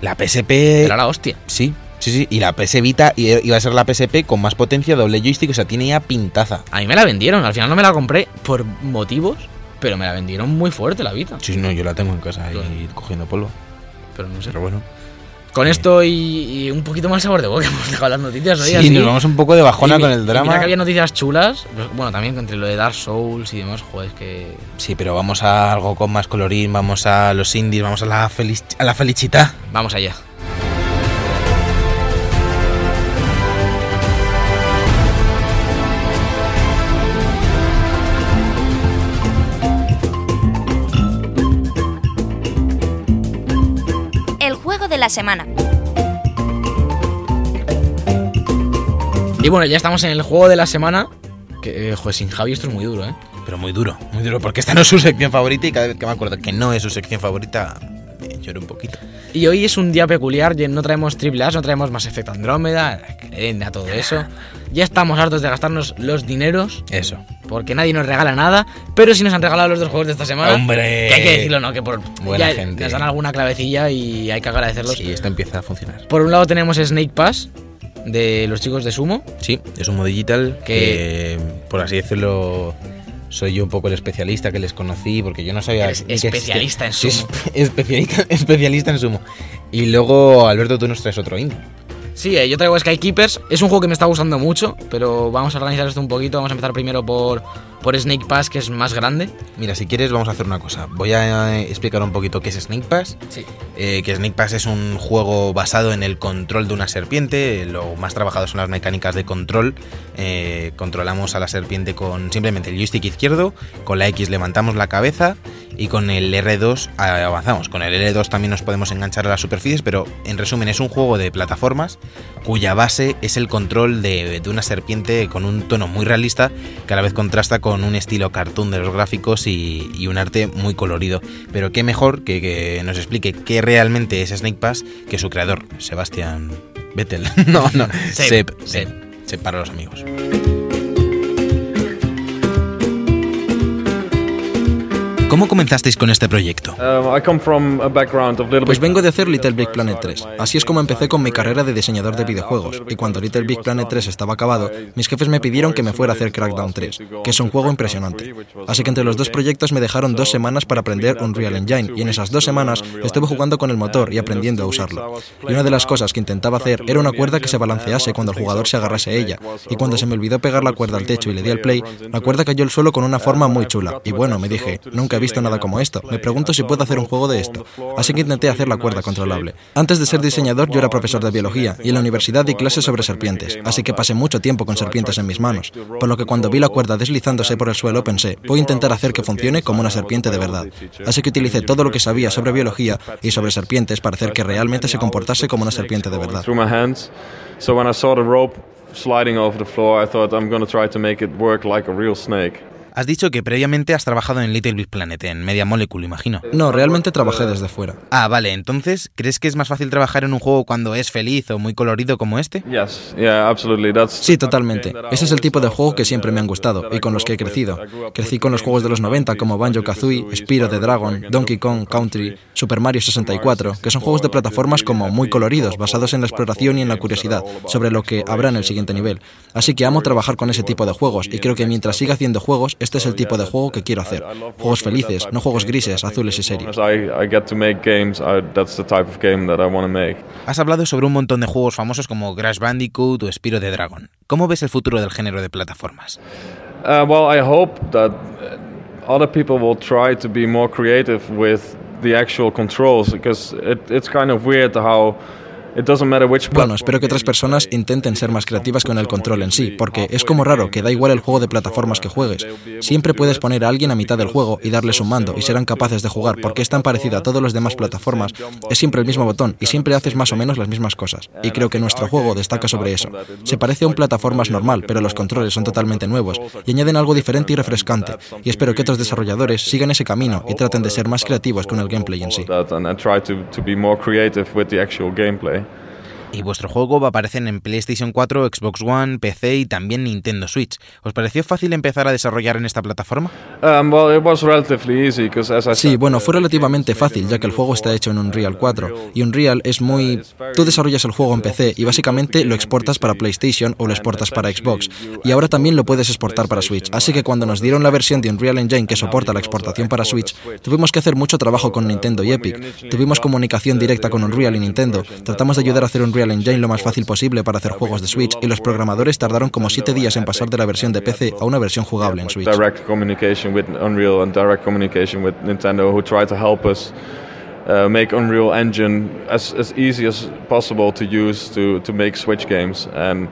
La PSP. Era la hostia. Sí, sí, sí. Y la PS Vita iba a ser la PSP con más potencia, doble joystick, o sea, tiene ya pintaza. A mí me la vendieron. Al final no me la compré por motivos. Pero me la vendieron muy fuerte la Vita. Sí, no, yo la tengo en casa Claro. ahí cogiendo polvo. Pero no sé. Pero bueno. Con esto y, y un poquito más sabor de boca hemos dejado las noticias hoy. Sí, así. nos vamos un poco de bajona Y con el mira drama. que había noticias chulas. pues, Bueno, también entre lo de Dark Souls y demás, joder, es que. Sí, pero vamos a algo con más colorín, vamos a los indies, vamos a la, felic a la felicita. Vamos allá. La semana. Y bueno, ya estamos en el juego de la semana. Que, eh, joder, sin Javi esto es muy duro, ¿eh? Pero muy duro, muy duro, porque esta no es su sección favorita y cada vez que me acuerdo que no es su sección favorita, eh, lloro un poquito. Y hoy es un día peculiar, ya no traemos triple A, no traemos más efecto Andrómeda, a todo eso. Ya estamos hartos de gastarnos los dineros, Eso. porque nadie nos regala nada, pero sí nos han regalado los dos juegos de esta semana. ¡Hombre! Que hay que decirlo, ¿no? Que por Buena ya gente. nos dan alguna clavecilla y hay que agradecerlos. Sí, esto empieza a funcionar. Por un lado tenemos Snake Pass, de los chicos de Sumo. Sí, es un modo digital Que- que, por así decirlo, soy yo un poco el especialista que les conocí, porque yo no sabía... Eres que especialista en sumo. espe- especialista, especialista en sumo. Y luego, Alberto, tú nos traes otro indie. Sí, eh, yo traigo Skykeepers. Es un juego que me está gustando mucho, pero vamos a organizar esto un poquito. Vamos a empezar primero por, por Snake Pass, que es más grande. Mira, si quieres vamos a hacer una cosa. Voy a eh, explicar un poquito qué es Snake Pass. Sí. Eh, que Snake Pass es un juego basado en el control de una serpiente. Lo más trabajado son las mecánicas de control. Eh, controlamos a la serpiente con simplemente el joystick izquierdo. Con la X levantamos la cabeza y con el R2 avanzamos. Con el R2 también nos podemos enganchar a las superficies, pero en resumen es un juego de plataformas cuya base es el control de, de una serpiente con un tono muy realista que a la vez contrasta con un estilo cartoon de los gráficos y, y un arte muy colorido. Pero qué mejor que, que nos explique qué realmente es Snake Pass que su creador, Sebastián Vettel. no, no, Seb. Seb, Seb, Seb para los amigos. ¿Cómo comenzasteis con este proyecto? Pues vengo de hacer Little Big Planet 3. Así es como empecé con mi carrera de diseñador de videojuegos. Y cuando Little Big Planet 3 estaba acabado, mis jefes me pidieron que me fuera a hacer Crackdown 3, que es un juego impresionante. Así que entre los dos proyectos me dejaron dos semanas para aprender Unreal Engine, y en esas dos semanas estuve jugando con el motor y aprendiendo a usarlo. Y una de las cosas que intentaba hacer era una cuerda que se balancease cuando el jugador se agarrase a ella. Y cuando se me olvidó pegar la cuerda al techo y le di al play, la cuerda cayó al suelo con una forma muy chula. Y bueno, me dije, nunca he visto nada como esto. Me pregunto si puedo hacer un juego de esto. Así que intenté hacer la cuerda controlable. Antes de ser diseñador, yo era profesor de biología y en la universidad di clases sobre serpientes, así que pasé mucho tiempo con serpientes en mis manos. Por lo que cuando vi la cuerda deslizándose por el suelo pensé, voy a intentar hacer que funcione como una serpiente de verdad. Así que utilicé todo lo que sabía sobre biología y sobre serpientes para hacer que realmente se comportase como una serpiente de verdad. So when I saw the rope sliding over the floor, I thought I'm going to try to make it work like a real snake. Has dicho que previamente has trabajado en Little Big Planet, en Media Molecule, imagino. No, realmente trabajé desde fuera. Ah, vale, entonces, ¿crees que es más fácil trabajar en un juego cuando es feliz o muy colorido como este? Yes, yeah, absolutely. That's Sí, totalmente. Ese es el tipo de juego que siempre me han gustado y con los que he crecido. Crecí con los juegos de los 90 como Banjo-Kazooie, Spyro the Dragon, Donkey Kong Country, Super Mario 64, que son juegos de plataformas como muy coloridos, basados en la exploración y en la curiosidad sobre lo que habrá en el siguiente nivel. Así que amo trabajar con ese tipo de juegos y creo que mientras siga haciendo juegos, este es el tipo de juego que quiero hacer. Juegos felices, no juegos grises, azules y serios. Has hablado sobre un montón de juegos famosos como Crash Bandicoot o Spyro the Dragon. ¿Cómo ves el futuro del género de plataformas? Uh, well, I hope that uh, other people will try to be more creative with the actual controls because it, it's kind of weird how it doesn't matter which Bueno, espero que otras personas intenten ser más creativas con el control en sí, porque es como raro que da igual el juego de plataformas que juegues. Siempre puedes poner a alguien a mitad del juego y darles un mando y serán capaces de jugar, porque es tan parecido a todas las demás plataformas, es siempre el mismo botón y siempre haces más o menos las mismas cosas. Y creo que nuestro juego destaca sobre eso. Se parece a un plataformas normal, pero los controles son totalmente nuevos y añaden algo diferente y refrescante. Y espero que otros desarrolladores sigan ese camino y traten de ser más creativos con el gameplay en sí. Y vuestro juego va a aparecer en PlayStation 4, Xbox One, PC y también Nintendo Switch. ¿Os pareció fácil empezar a desarrollar en esta plataforma? Um, well, it was relatively easy because as I Sí, bueno, fue relativamente fácil, ya que el juego está hecho en Unreal 4. Y Unreal es muy... Tú desarrollas el juego en PC y básicamente lo exportas para PlayStation o lo exportas para Xbox. Y ahora también lo puedes exportar para Switch. Así que cuando nos dieron la versión de Unreal Engine que soporta la exportación para Switch, tuvimos que hacer mucho trabajo con Nintendo y Epic. Tuvimos comunicación directa con Unreal y Nintendo. Tratamos de ayudar a hacer Unreal Engine lo más fácil posible para hacer juegos de Switch y los programadores tardaron como 7 días en pasar de la versión de PC a una versión jugable en Switch. Unreal make Unreal Engine as, as easy as possible to use to make Switch games. And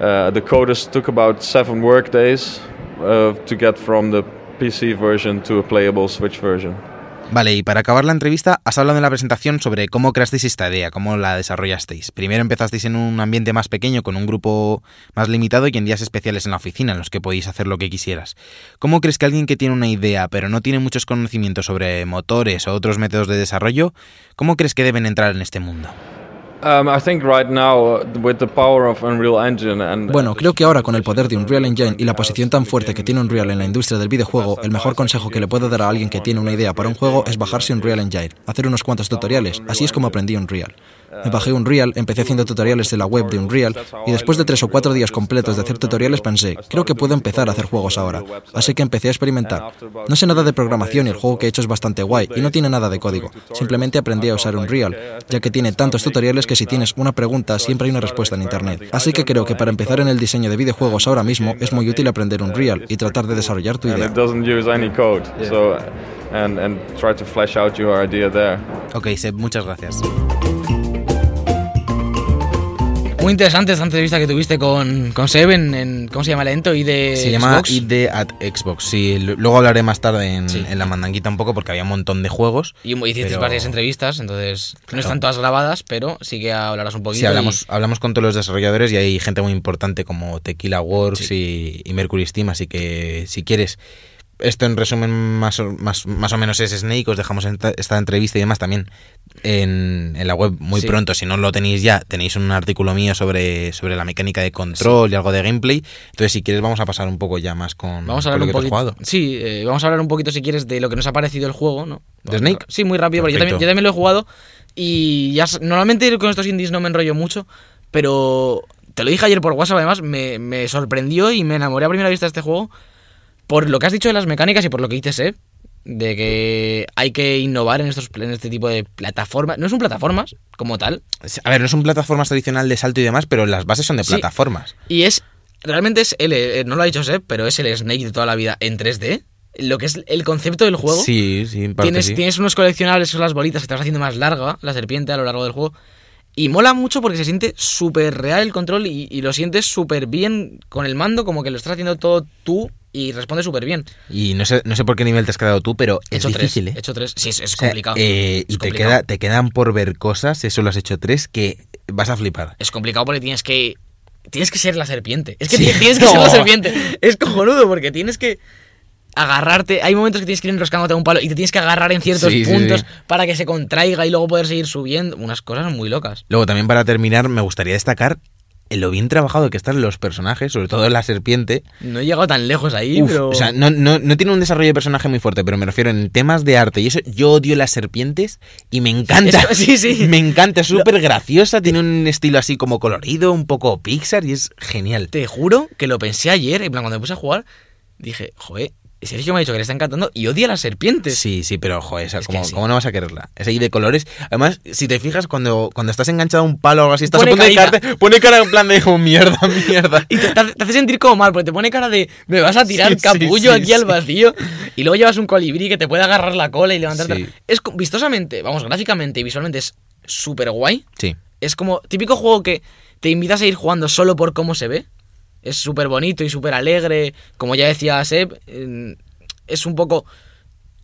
uh, the coders took about seven work days uh, to get from the PC version to a playable Switch version. Vale, y para acabar la entrevista, has hablado en la presentación sobre cómo creasteis esta idea, cómo la desarrollasteis. Primero empezasteis en un ambiente más pequeño, con un grupo más limitado y en días especiales en la oficina, en los que podéis hacer lo que quisieras. ¿Cómo crees que alguien que tiene una idea, pero no tiene muchos conocimientos sobre motores o otros métodos de desarrollo, cómo crees que deben entrar en este mundo? Bueno, creo que ahora con el poder de Unreal Engine y la posición tan fuerte que tiene Unreal en la industria del videojuego, el mejor consejo que le puedo dar a alguien que tiene una idea para un juego es bajarse Unreal Engine, hacer unos cuantos tutoriales, así es como aprendí Unreal. Me bajé Unreal, empecé haciendo tutoriales de la web de Unreal y después de tres o cuatro días completos de hacer tutoriales pensé, creo que puedo empezar a hacer juegos ahora. Así que empecé a experimentar. No sé nada de programación y el juego que he hecho es bastante guay y no tiene nada de código. Simplemente aprendí a usar Unreal, ya que tiene tantos tutoriales que si tienes una pregunta siempre hay una respuesta en Internet. Así que creo que para empezar en el diseño de videojuegos ahora mismo es muy útil aprender Unreal y tratar de desarrollar tu idea. Ok, Seb, muchas gracias. Muy interesante esta entrevista que tuviste con, con Seb en, ¿cómo se llama el evento? ID Se llama ID at Xbox, sí. Luego hablaré más tarde en, en, la mandanguita un poco porque había un montón de juegos. Y hiciste varias entrevistas, entonces no están todas grabadas, pero sí que hablarás un poquito. Sí, hablamos, hablamos con todos los desarrolladores y hay gente muy importante como Tequila Works y, y Mercury Steam, así que si quieres esto en resumen más o, más, más o menos es Snake, os dejamos esta entrevista y demás también en, en la web muy pronto, si no lo tenéis ya, tenéis un artículo mío sobre, sobre la mecánica de control y algo de gameplay, entonces si quieres vamos a pasar un poco ya más con, vamos a hablar lo un que poquito, has jugado. Sí, eh, vamos a hablar un poquito si quieres de lo que nos ha parecido el juego, ¿no? ¿De Snake? Sí, muy rápido, porque yo también, yo también lo he jugado y ya normalmente con estos indies no me enrollo mucho, pero te lo dije ayer por WhatsApp, además me, me sorprendió y me enamoré a primera vista de este juego por lo que has dicho de las mecánicas y por lo que dices, ¿eh? De que hay que innovar en, estos, en este tipo de plataformas. No son plataformas como tal. A ver, no son plataformas tradicional de salto y demás, pero las bases son de plataformas. Y es. Realmente es el. Eh, no lo ha dicho Seb, pero es el Snake de toda la vida en 3D. Lo que es el concepto del juego. Sí, sí, en tienes, sí. tienes unos coleccionables, son las bolitas que te vas haciendo más larga, la serpiente a lo largo del juego. Y mola mucho porque se siente súper real el control y, y lo sientes súper bien con el mando, como que lo estás haciendo todo tú y responde súper bien. Y no sé, no sé por qué nivel te has quedado tú, pero es hecho difícil, tres, ¿eh? Hecho tres, sí, es, es O sea, complicado. eh, es y te, queda, te quedan por ver cosas, eso lo has hecho tres, que vas a flipar. Es complicado porque tienes que. Tienes que ser la serpiente. Es que Sí. tienes que ser la serpiente. Es cojonudo porque tienes que agarrarte. Hay momentos que tienes que ir enroscándote a un palo y te tienes que agarrar en ciertos Sí, puntos sí. para que se contraiga y luego poder seguir subiendo. Unas cosas muy locas. Luego también para terminar me gustaría destacar lo bien trabajado que están los personajes, sobre todo la serpiente. No he llegado tan lejos ahí, Uf, pero. O sea, no, no, no tiene un desarrollo de personaje muy fuerte, pero me refiero en temas de arte. Y eso, yo odio las serpientes y me encanta. Sí, sí. Me encanta, es súper graciosa, tiene un estilo así como colorido, un poco Pixar y es genial. Te juro que lo pensé ayer, en plan, cuando me puse a jugar, dije, joder, Sergio me ha dicho que le está encantando y odia a las serpientes. Sí, sí, pero joder, esa, Es que ¿cómo, cómo no vas a quererla? Es ahí de colores. Además, si te fijas, cuando, cuando estás enganchado a un palo o algo así, estás Pone a punto de caerte, pone cara en plan de oh, mierda, mierda. Y te, te hace te hace sentir como mal, porque te pone cara de me vas a tirar Sí, capullo sí, aquí al vacío. Y luego llevas un colibrí que te puede agarrar la cola y levantarte. Es vistosamente, vamos, gráficamente y visualmente es súper guay. Sí. Es como típico juego que te invitas a ir jugando solo por cómo se ve. Es súper bonito y súper alegre. Como ya decía Seb, es un poco.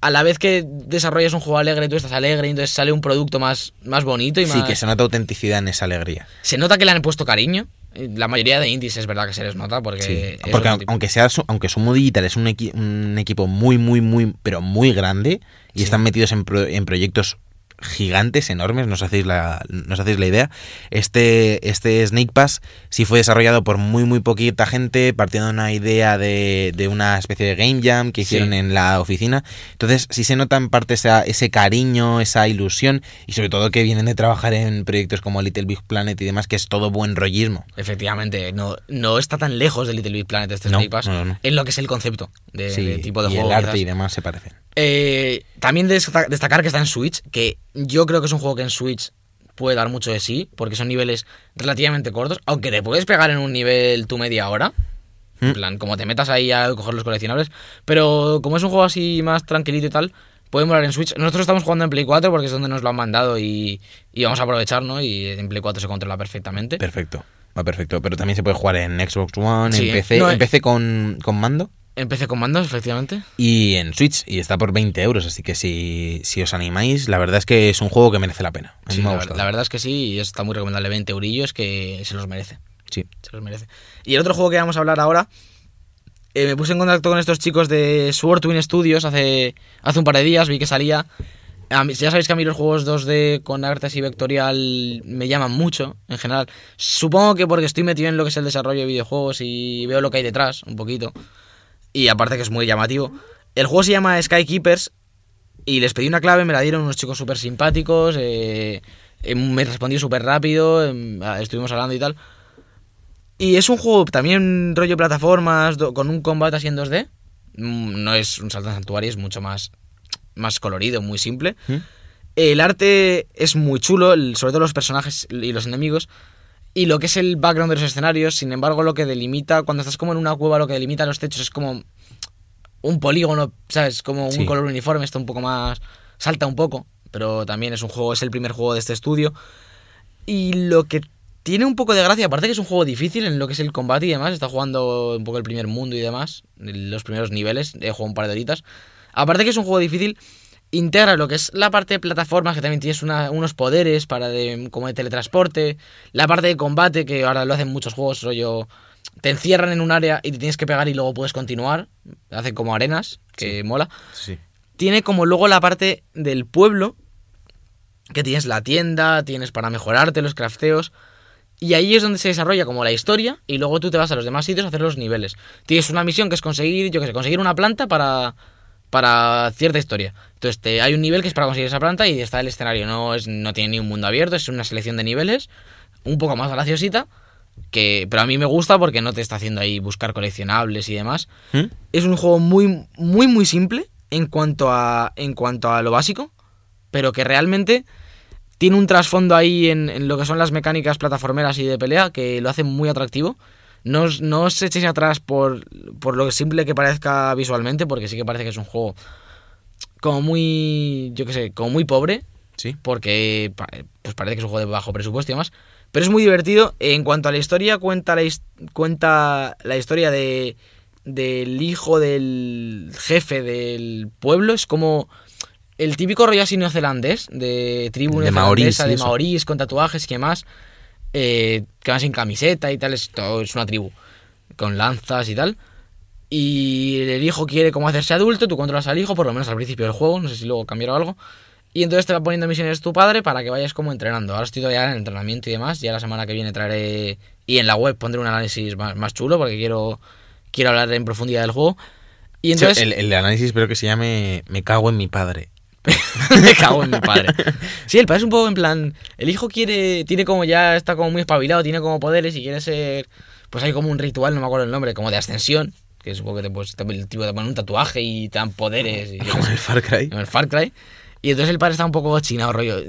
A la vez que desarrollas un juego alegre, tú estás alegre y entonces sale un producto más, más bonito y más. Sí, que se nota autenticidad en esa alegría. Se nota que le han puesto cariño. Eh, La mayoría de indies es verdad que se les nota porque. Sí, aunque sea aunque Sumo Digital es un, equi- un equipo muy muy muy pero muy grande y Sí. están metidos en, pro- en proyectos gigantes, enormes, no os hacéis la, no os hacéis la idea. Este, este Snake Pass sí fue desarrollado por muy muy poquita gente, partiendo de una idea de, de una especie de game jam que hicieron Sí. en la oficina. Entonces sí se nota en parte esa- ese cariño, esa ilusión y sobre todo que vienen de trabajar en proyectos como Little Big Planet y demás, que es todo buen rollismo. Efectivamente, no, no está tan lejos de Little Big Planet este No, Snake Pass no, en lo que es el concepto de, Sí, de tipo de y juego. el arte quizás. y demás se parecen. Eh, también desta- destacar que está en Switch, que yo creo que es un juego que en Switch puede dar mucho de sí, porque son niveles relativamente cortos, aunque te puedes pegar en un nivel tu media hora. En ¿Mm? plan, como te metas ahí a coger los coleccionables. Pero como es un juego así más tranquilito y tal, puede molar en Switch. Nosotros estamos jugando en Play 4 porque es donde nos lo han mandado y, y vamos a aprovechar, ¿no? Y en Play 4 se controla perfectamente. Perfecto. Va perfecto. Pero también se puede jugar en Xbox One, Sí, en PC, no, en eh. PC con, con mando Empecé con mandos, efectivamente. y en Switch. Y está por 20 euros. Así que si, si os animáis, la verdad es que es un juego que merece la pena. A mí Sí, me ha la, la verdad es que sí, y está muy recomendable. 20 eurillos que se los merece. Sí. Se los merece. Y el otro juego que vamos a hablar ahora, eh, me puse en contacto con estos chicos de Sword Twin Studios hace, hace un par de días, vi que salía. A mí- ya sabéis que a mí los juegos 2D con arte así vectorial me llaman mucho, en general. Supongo que porque estoy metido en lo que es el desarrollo de videojuegos y veo lo que hay detrás, un poquito. Y aparte que es muy llamativo. El juego se llama Skykeepers y les pedí una clave, me la dieron unos chicos súper simpáticos. eh, eh, me respondió súper rápido, em, estuvimos hablando y tal. Y es un juego también rollo plataformas, con un combate así en 2D. Mm, no es un salto en santuario, es mucho más, más colorido, muy simple. ¿Mm? El arte es muy chulo, sobre todo los personajes y los enemigos. Y lo que es el background de los escenarios, sin embargo, lo que delimita, cuando estás como en una cueva, lo que delimita los techos es como un polígono, ¿sabes? Como un color uniforme, está un poco más. salta un poco, pero también es un juego, es el primer juego de este estudio. Y lo que tiene un poco de gracia, aparte que es un juego difícil en lo que es el combate y demás, está jugando un poco el primer mundo y demás, los primeros niveles, he jugado un par de horitas. Aparte que es un juego difícil, integra lo que es la parte de plataformas, que también tienes unos poderes para de, como de teletransporte, la parte de combate, que ahora lo hacen muchos juegos, rollo, te encierran en un área y te tienes que pegar y luego puedes continuar, hacen como arenas, que mola. Tiene como luego la parte del pueblo, que tienes la tienda, tienes para mejorarte los crafteos, y ahí es donde se desarrolla como la historia y luego tú te vas a los demás sitios a hacer los niveles. Tienes una misión que es conseguir, yo que sé, conseguir una planta para para cierta historia. Entonces te, hay un nivel que es para conseguir esa planta y está el escenario. No, es, no tiene ni un mundo abierto, es una selección de niveles, un poco más graciosita, que, pero a mí me gusta porque no te está haciendo ahí buscar coleccionables y demás. ¿Mm? Es un juego muy, muy, muy simple en cuanto, a, en cuanto a lo básico, pero que realmente tiene un trasfondo ahí en, en lo que son las mecánicas plataformeras y de pelea que lo hace muy atractivo no, no os echéis atrás por, por lo simple que parezca visualmente, porque sí que parece que es un juego como muy, yo qué sé, como muy pobre. Sí. Porque pues parece que es un juego de bajo presupuesto y demás. Pero es muy divertido. En cuanto a la historia, cuenta la, cuenta la historia de del hijo del jefe del pueblo. Es como el típico rollo así neozelandés, de tribu de neozelandesa, de maorís, con tatuajes y demás eh, que van sin camiseta y tal, es, todo, es una tribu, con lanzas y tal. Y el hijo quiere como hacerse adulto, tú controlas al hijo, por lo menos al principio del juego, no sé si luego cambiará algo. Y entonces te va poniendo misiones tu padre para que vayas como entrenando. Ahora estoy todavía en entrenamiento y demás. Ya la semana que viene traeré. Y en la web pondré un análisis más, chulo porque quiero, quiero hablar en profundidad del juego. Y entonces. el, el, análisis espero que se llame Me cago en mi padre. me cago en mi padre. Sí, el padre es un poco en plan. El hijo quiere. Tiene como ya. Está como muy espabilado, tiene como poderes y quiere ser. Pues hay como un ritual, no me acuerdo el nombre, como de ascensión. Que supongo que te, pues, el tipo te pone un tatuaje y te dan poderes. Y como el Far Cry. Como el Far Cry. Y entonces el padre está un poco chinado, rollo.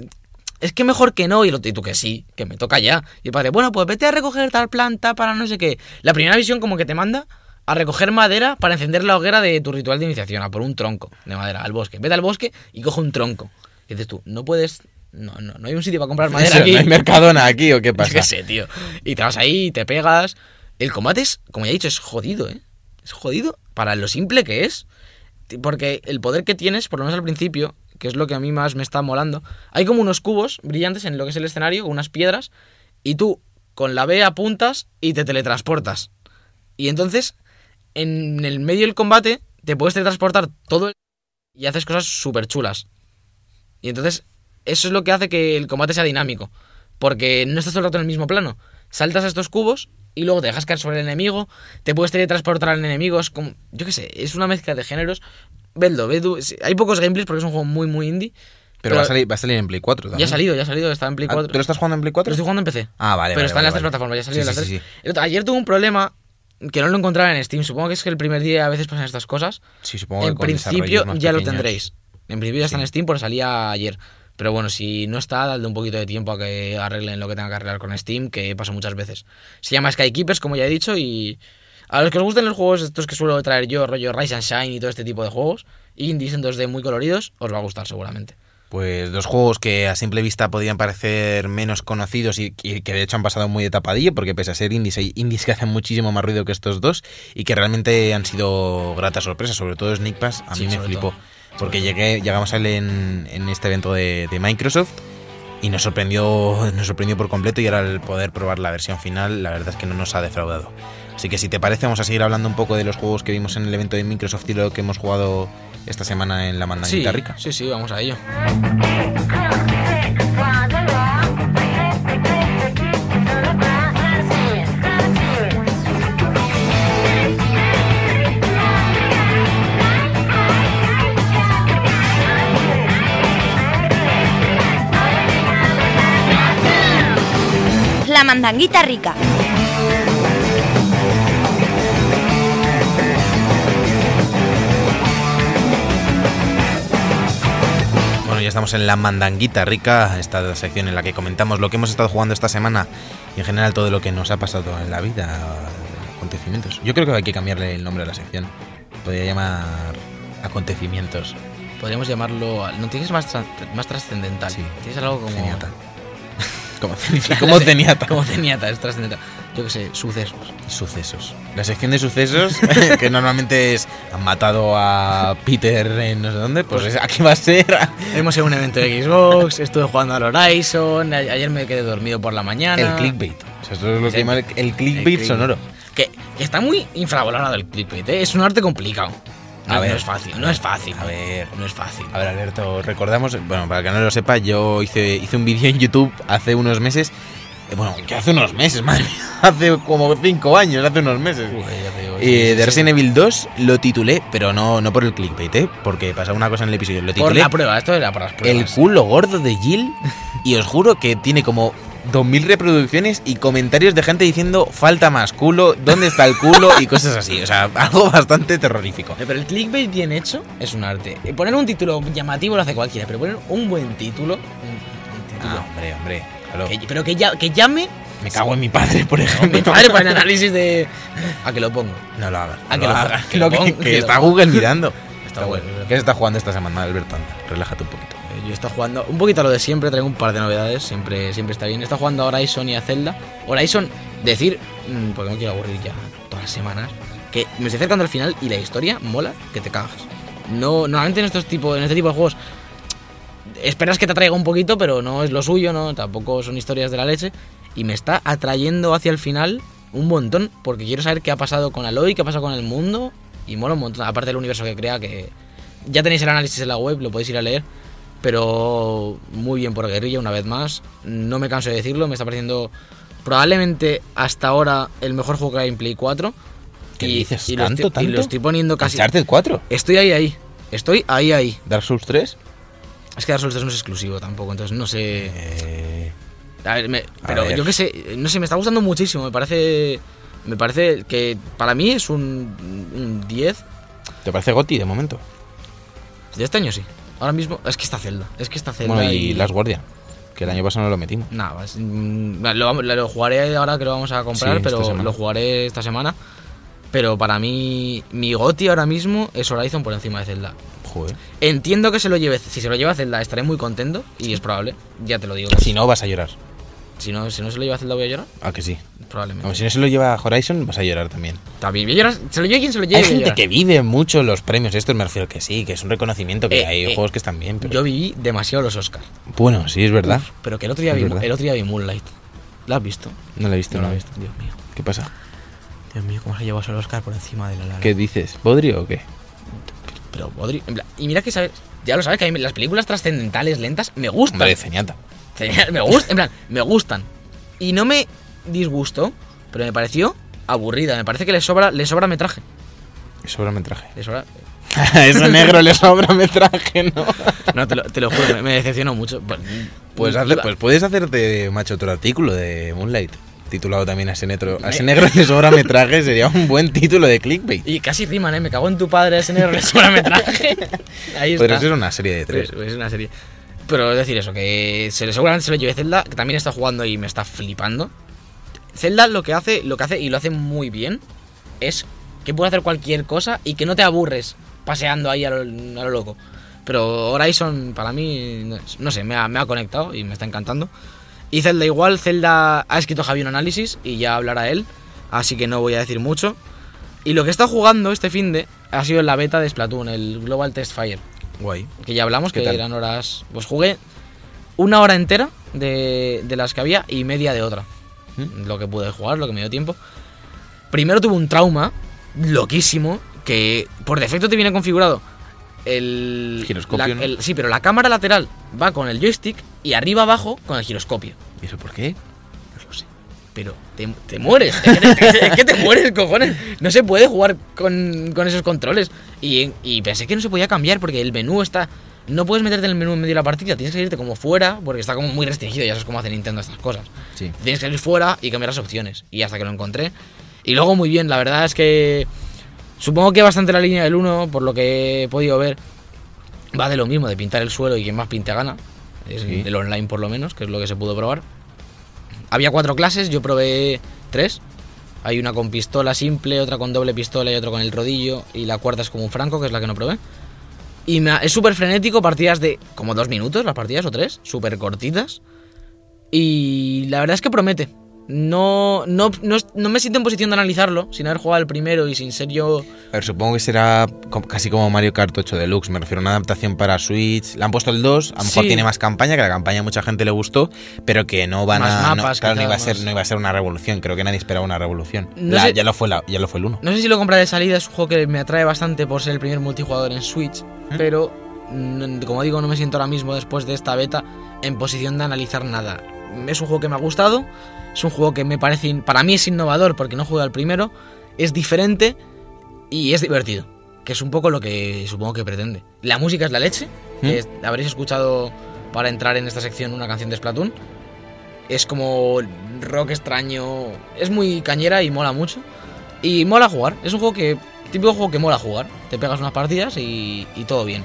Es que mejor que no. Y, lo, y tú que sí, que me toca ya. Y el padre, bueno, pues vete a recoger tal planta para no sé qué. La primera visión, como que te manda a recoger madera para encender la hoguera de tu ritual de iniciación, a por un tronco de madera, al bosque. Vete al bosque y coge un tronco. Y dices tú, no puedes. No, no, no hay un sitio para comprar madera aquí. ¿No hay mercadona aquí o qué pasa? qué sé, tío. Y te vas ahí, te pegas. El combate es, como ya he dicho, es jodido, ¿eh? Es jodido para lo simple que es. Porque el poder que tienes, por lo menos al principio, que es lo que a mí más me está molando, hay como unos cubos brillantes en lo que es el escenario, unas piedras, y tú con la B apuntas y te teletransportas. Y entonces en el medio del combate te puedes transportar todo el... y haces cosas súper chulas. Y entonces eso es lo que hace que el combate sea dinámico. Porque no estás todo el rato en el mismo plano. Saltas a estos cubos y luego te dejas caer sobre el enemigo. Te puedes teletransportar al enemigo. Es como, yo qué sé, es una mezcla de géneros. Vedlo, vedlo. Hay pocos gameplays porque es un juego muy, muy indie. Pero, va, a salir, va a salir en Play 4 también. Ya ha salido, ya ha salido, está en Play 4. Ah, ¿Pero estás jugando en Play 4? Pero estoy jugando en PC. Ah, vale. Pero está en las tres plataformas, ya ha salido sí, las sí, tres. Ayer tuve un problema que no lo encontraba en Steam. Supongo que es que el primer día a veces pasan estas cosas. Sí, supongo En que principio ya lo tendréis. En principio ya está en Steam porque salía ayer. Pero bueno, si no está, dadle un poquito de tiempo a que arreglen lo que tenga que arreglar con Steam, que pasa muchas veces. Se llama Skykeepers, como ya he dicho, y a los que os gusten los juegos estos que suelo traer yo, rollo Rise and Shine y todo este tipo de juegos, indies en 2D muy coloridos, os va a gustar seguramente. Pues dos juegos que a simple vista podían parecer menos conocidos y, que de hecho han pasado muy de tapadillo, porque pese a ser indies, hay indies que hacen muchísimo más ruido que estos dos y que realmente han sido gratas sorpresas, sobre todo Sneak Pass, a mí me flipó. Porque llegué, llegamos a él en, en este evento de, de, Microsoft y nos sorprendió, nos sorprendió por completo y ahora el poder probar la versión final, la verdad es que no nos ha defraudado. Así que si te parece, vamos a seguir hablando un poco de los juegos que vimos en el evento de Microsoft y lo que hemos jugado esta semana en la mandanita sí, rica. Sí, sí, vamos a ello. mandanguita rica. Estamos en la mandanguita rica, esta sección en la que comentamos lo que hemos estado jugando esta semana y en general todo lo que nos ha pasado en la vida, acontecimientos. Yo creo que hay que cambiarle el nombre a la sección. Podría llamar acontecimientos. Podríamos llamarlo. No tienes más, más trascendental. Sí. Tienes algo como. Geniata. Como, como ceniata. Como ceniata, es trascendental. Yo qué sé, sucesos. Sucesos. La sección de sucesos, que normalmente es han matado a Peter en no sé dónde, pues es- aquí va a ser. Hemos ido a un evento de Xbox, estuve jugando al Horizon, ayer me quedé dormido por la mañana. El clickbait. O sea, eso es lo Sí. que llama el, el clickbait clickbait. sonoro. Que, que está muy infravalorado el clickbait, ¿eh? es un arte complicado. No, A ver, no es fácil, no es fácil. a ver. no es fácil. A ver, Alberto, recordamos, bueno, para que no lo sepa, yo hice, hice un vídeo en YouTube hace unos meses. eh, Bueno, que hace unos meses, madre mía. Hace como cinco años, hace unos meses. Joder, ya digo, Eh, sí, sí, de sí. Resident Evil 2 lo titulé, pero no, no por el clickbait, ¿eh? Porque pasaba una cosa en el episodio. Lo Por titulé la prueba, esto era para las El pruebas. culo gordo de Jill. Y os juro que tiene como 2.000 reproducciones y comentarios de gente diciendo falta más culo, ¿dónde está el culo? Y cosas así. O sea, algo bastante terrorífico. Pero el clickbait bien hecho es un arte. Eh, Poner un título llamativo lo hace cualquiera, pero poner un buen título. un- un título Ah, hombre, hombre. claro. que- pero que, ya, que llame. Me cago en mi padre, por ejemplo. Mi padre para el análisis de. A que lo pongo. No lo hagas. No que lo hagas. que está. Google mirando. Está bueno. ¿Qué se está jugando esta semana, Alberto? Relájate un poquito. Eh, Yo estado jugando un poquito a lo de siempre, traigo un par de novedades, siempre, siempre está bien. Estado jugando a Horizon y a Zelda. Horizon, decir, mm, porque no quiero aburrir ya todas las semanas, que me estoy acercando al final y la historia mola que te cagas. No, normalmente en estos tipos, en este tipo de juegos esperas que te atraiga un poquito, pero no es lo suyo, no, tampoco son historias de la leche. Y me está atrayendo hacia el final un montón, porque quiero saber qué ha pasado con Aloy, qué ha pasado con el mundo, y mola un montón, aparte del universo que crea, que ya tenéis el análisis en la web, lo podéis ir a leer, pero muy bien por Guerrilla una vez más, no me canso de decirlo, me está pareciendo probablemente hasta ahora el mejor juego que hay en Play 4. ¿Qué y, dices? y lo ¿Tanto, estoy, y lo tanto? estoy poniendo casi... ¿Uncharted 4? Estoy ahí, ahí. Estoy ahí, ahí. ¿Dark Souls 3? Es que Dark Souls 3 no es exclusivo tampoco, entonces no sé... Eh, A ver, me- pero ver. yo qué sé, no sé, me está gustando muchísimo. Me parece. Me parece que para mí es un, un 10. ¿Te parece Gotti de momento? De este año sí. Ahora mismo. Es que está Zelda. Es que está Zelda. Bueno, y Last Guardian, que el año pasado no lo metimos. Nada, es- mm, lo, lo jugaré ahora que lo vamos a comprar, Sí, pero lo jugaré esta semana. Pero para mí, mi goti ahora mismo es Horizon por encima de Zelda. Joder. Entiendo que se lo lleve. Si se lo lleva Zelda, estaré muy contento. Y es probable. Ya te lo digo. Si no, vas a llorar. Si no, si no se lo lleva Zelda, voy a llorar. ¿A que sí? Probablemente. Si no se lo lleva Horizon, vas a llorar también. También voy a llorar. Se lo lleve quien se lo lleve. Hay a gente que vive mucho los premios estos, me refiero que sí, que es un reconocimiento, que Eh, hay eh, juegos que están bien, pero... Yo viví demasiado los Oscars. Bueno, sí, es verdad. Pero que el otro día, vi, el otro día vi Moonlight. ¿La has visto? No lo he visto, no lo he visto. Dios mío. ¿Qué pasa? Dios mío, cómo se llevó el Oscar por encima de la La ¿Qué dices? ¿Bodrio o qué? Pero, Bodri, en plan, y mira que sabes, ya lo sabes que a mí las películas trascendentales lentas me gustan. Hombre, ceñata. Me gustan, en plan, me gustan. Y no me disgustó, pero me pareció aburrida. Me parece que le sobra, le sobra metraje. Sobra metraje. Le sobra. A ese negro le sobra metraje, ¿no? No, te lo, te lo juro, me, me decepcionó mucho. Pues, Pues, hacer- iba- pues puedes hacerte, macho, otro artículo de Moonlight. Titulado también a ese, negro, a ese negro le sobra metraje. Sería un buen título de clickbait. Y casi riman, ¿eh? Me cago en tu padre, ese negro le sobra metraje. Ahí está. Podría ser una serie de tres. Es, es una serie. Pero es decir eso, que se, le- seguramente se lo lleve Zelda, que también está jugando y me está flipando. Zelda lo que hace, lo que hace, y lo hace muy bien, es que puede hacer cualquier cosa y que no te aburres paseando ahí a lo, a lo loco. Pero Horizon, para mí, no sé, me ha, me ha conectado y me está encantando. Y Zelda igual, Zelda ha escrito Javi un análisis y ya hablará él, así que no voy a decir mucho. Y lo que está jugando este fin de ha sido la beta de Splatoon, el Global Test Fire Guay. que ya hablamos, ¿Qué que tal? eran horas. Pues jugué una hora entera de, de las que había y media de otra. ¿Mm? Lo que pude jugar, lo que me dio tiempo. Primero tuve un trauma loquísimo que por defecto te viene configurado el. Giroscopio, la- ¿no? el- sí, pero la cámara lateral va con el joystick y arriba abajo con el giroscopio. ¿Y eso por qué? Pero te, te mueres. Es que te, es que te mueres, cojones. No se puede jugar con, con esos controles. Y, y pensé que no se podía cambiar porque el menú está no puedes meterte en el menú en medio de la partida, tienes que irte como fuera, porque está como muy restringido, ya sabes cómo hace Nintendo estas cosas. Sí. Tienes que ir fuera y cambiar las opciones. Y hasta que lo encontré. Y luego muy bien, la verdad es que supongo que bastante la línea del 1, por lo que he podido ver, va de lo mismo, de pintar el suelo y quien más pinte gana. Es Sí. el online por lo menos, que es lo que se pudo probar. Había cuatro clases, yo probé tres. Hay una con pistola simple, otra con doble pistola y otra con el rodillo. Y la cuarta es como un franco, que es la que no probé. Y me es súper frenético, partidas de como dos minutos, las partidas o tres, súper cortitas. Y la verdad es que promete. No, no, no, no me siento en posición de analizarlo, sin haber jugado el primero y sin ser yo... A ver, supongo que será casi como Mario Kart 8 Deluxe. Me refiero a una adaptación para Switch. Le han puesto el 2, a lo mejor tiene más campaña, que la campaña a mucha gente le gustó, pero que no van Más a. no- mapas, claro, no iba, a ser, no iba a ser una revolución. Creo que nadie esperaba una revolución. No La- sé- ya, lo fue la- ya lo fue el 1. No sé si lo compraré de salida, es un juego que me atrae bastante por ser el primer multijugador en Switch, ¿Mm? pero mm, como digo, no me siento ahora mismo después de esta beta en posición de analizar nada. Es un juego que me ha gustado, es un juego que me parece, para mí es innovador porque no juega al primero, es diferente y es divertido, que es un poco lo que supongo que pretende. La música es la leche, ¿Mm? es- habréis escuchado para entrar en esta sección una canción de Splatoon. Es como rock extraño, es muy cañera y mola mucho. Y mola jugar, es un juego que, típico juego que mola jugar. Te pegas unas partidas y, y todo bien.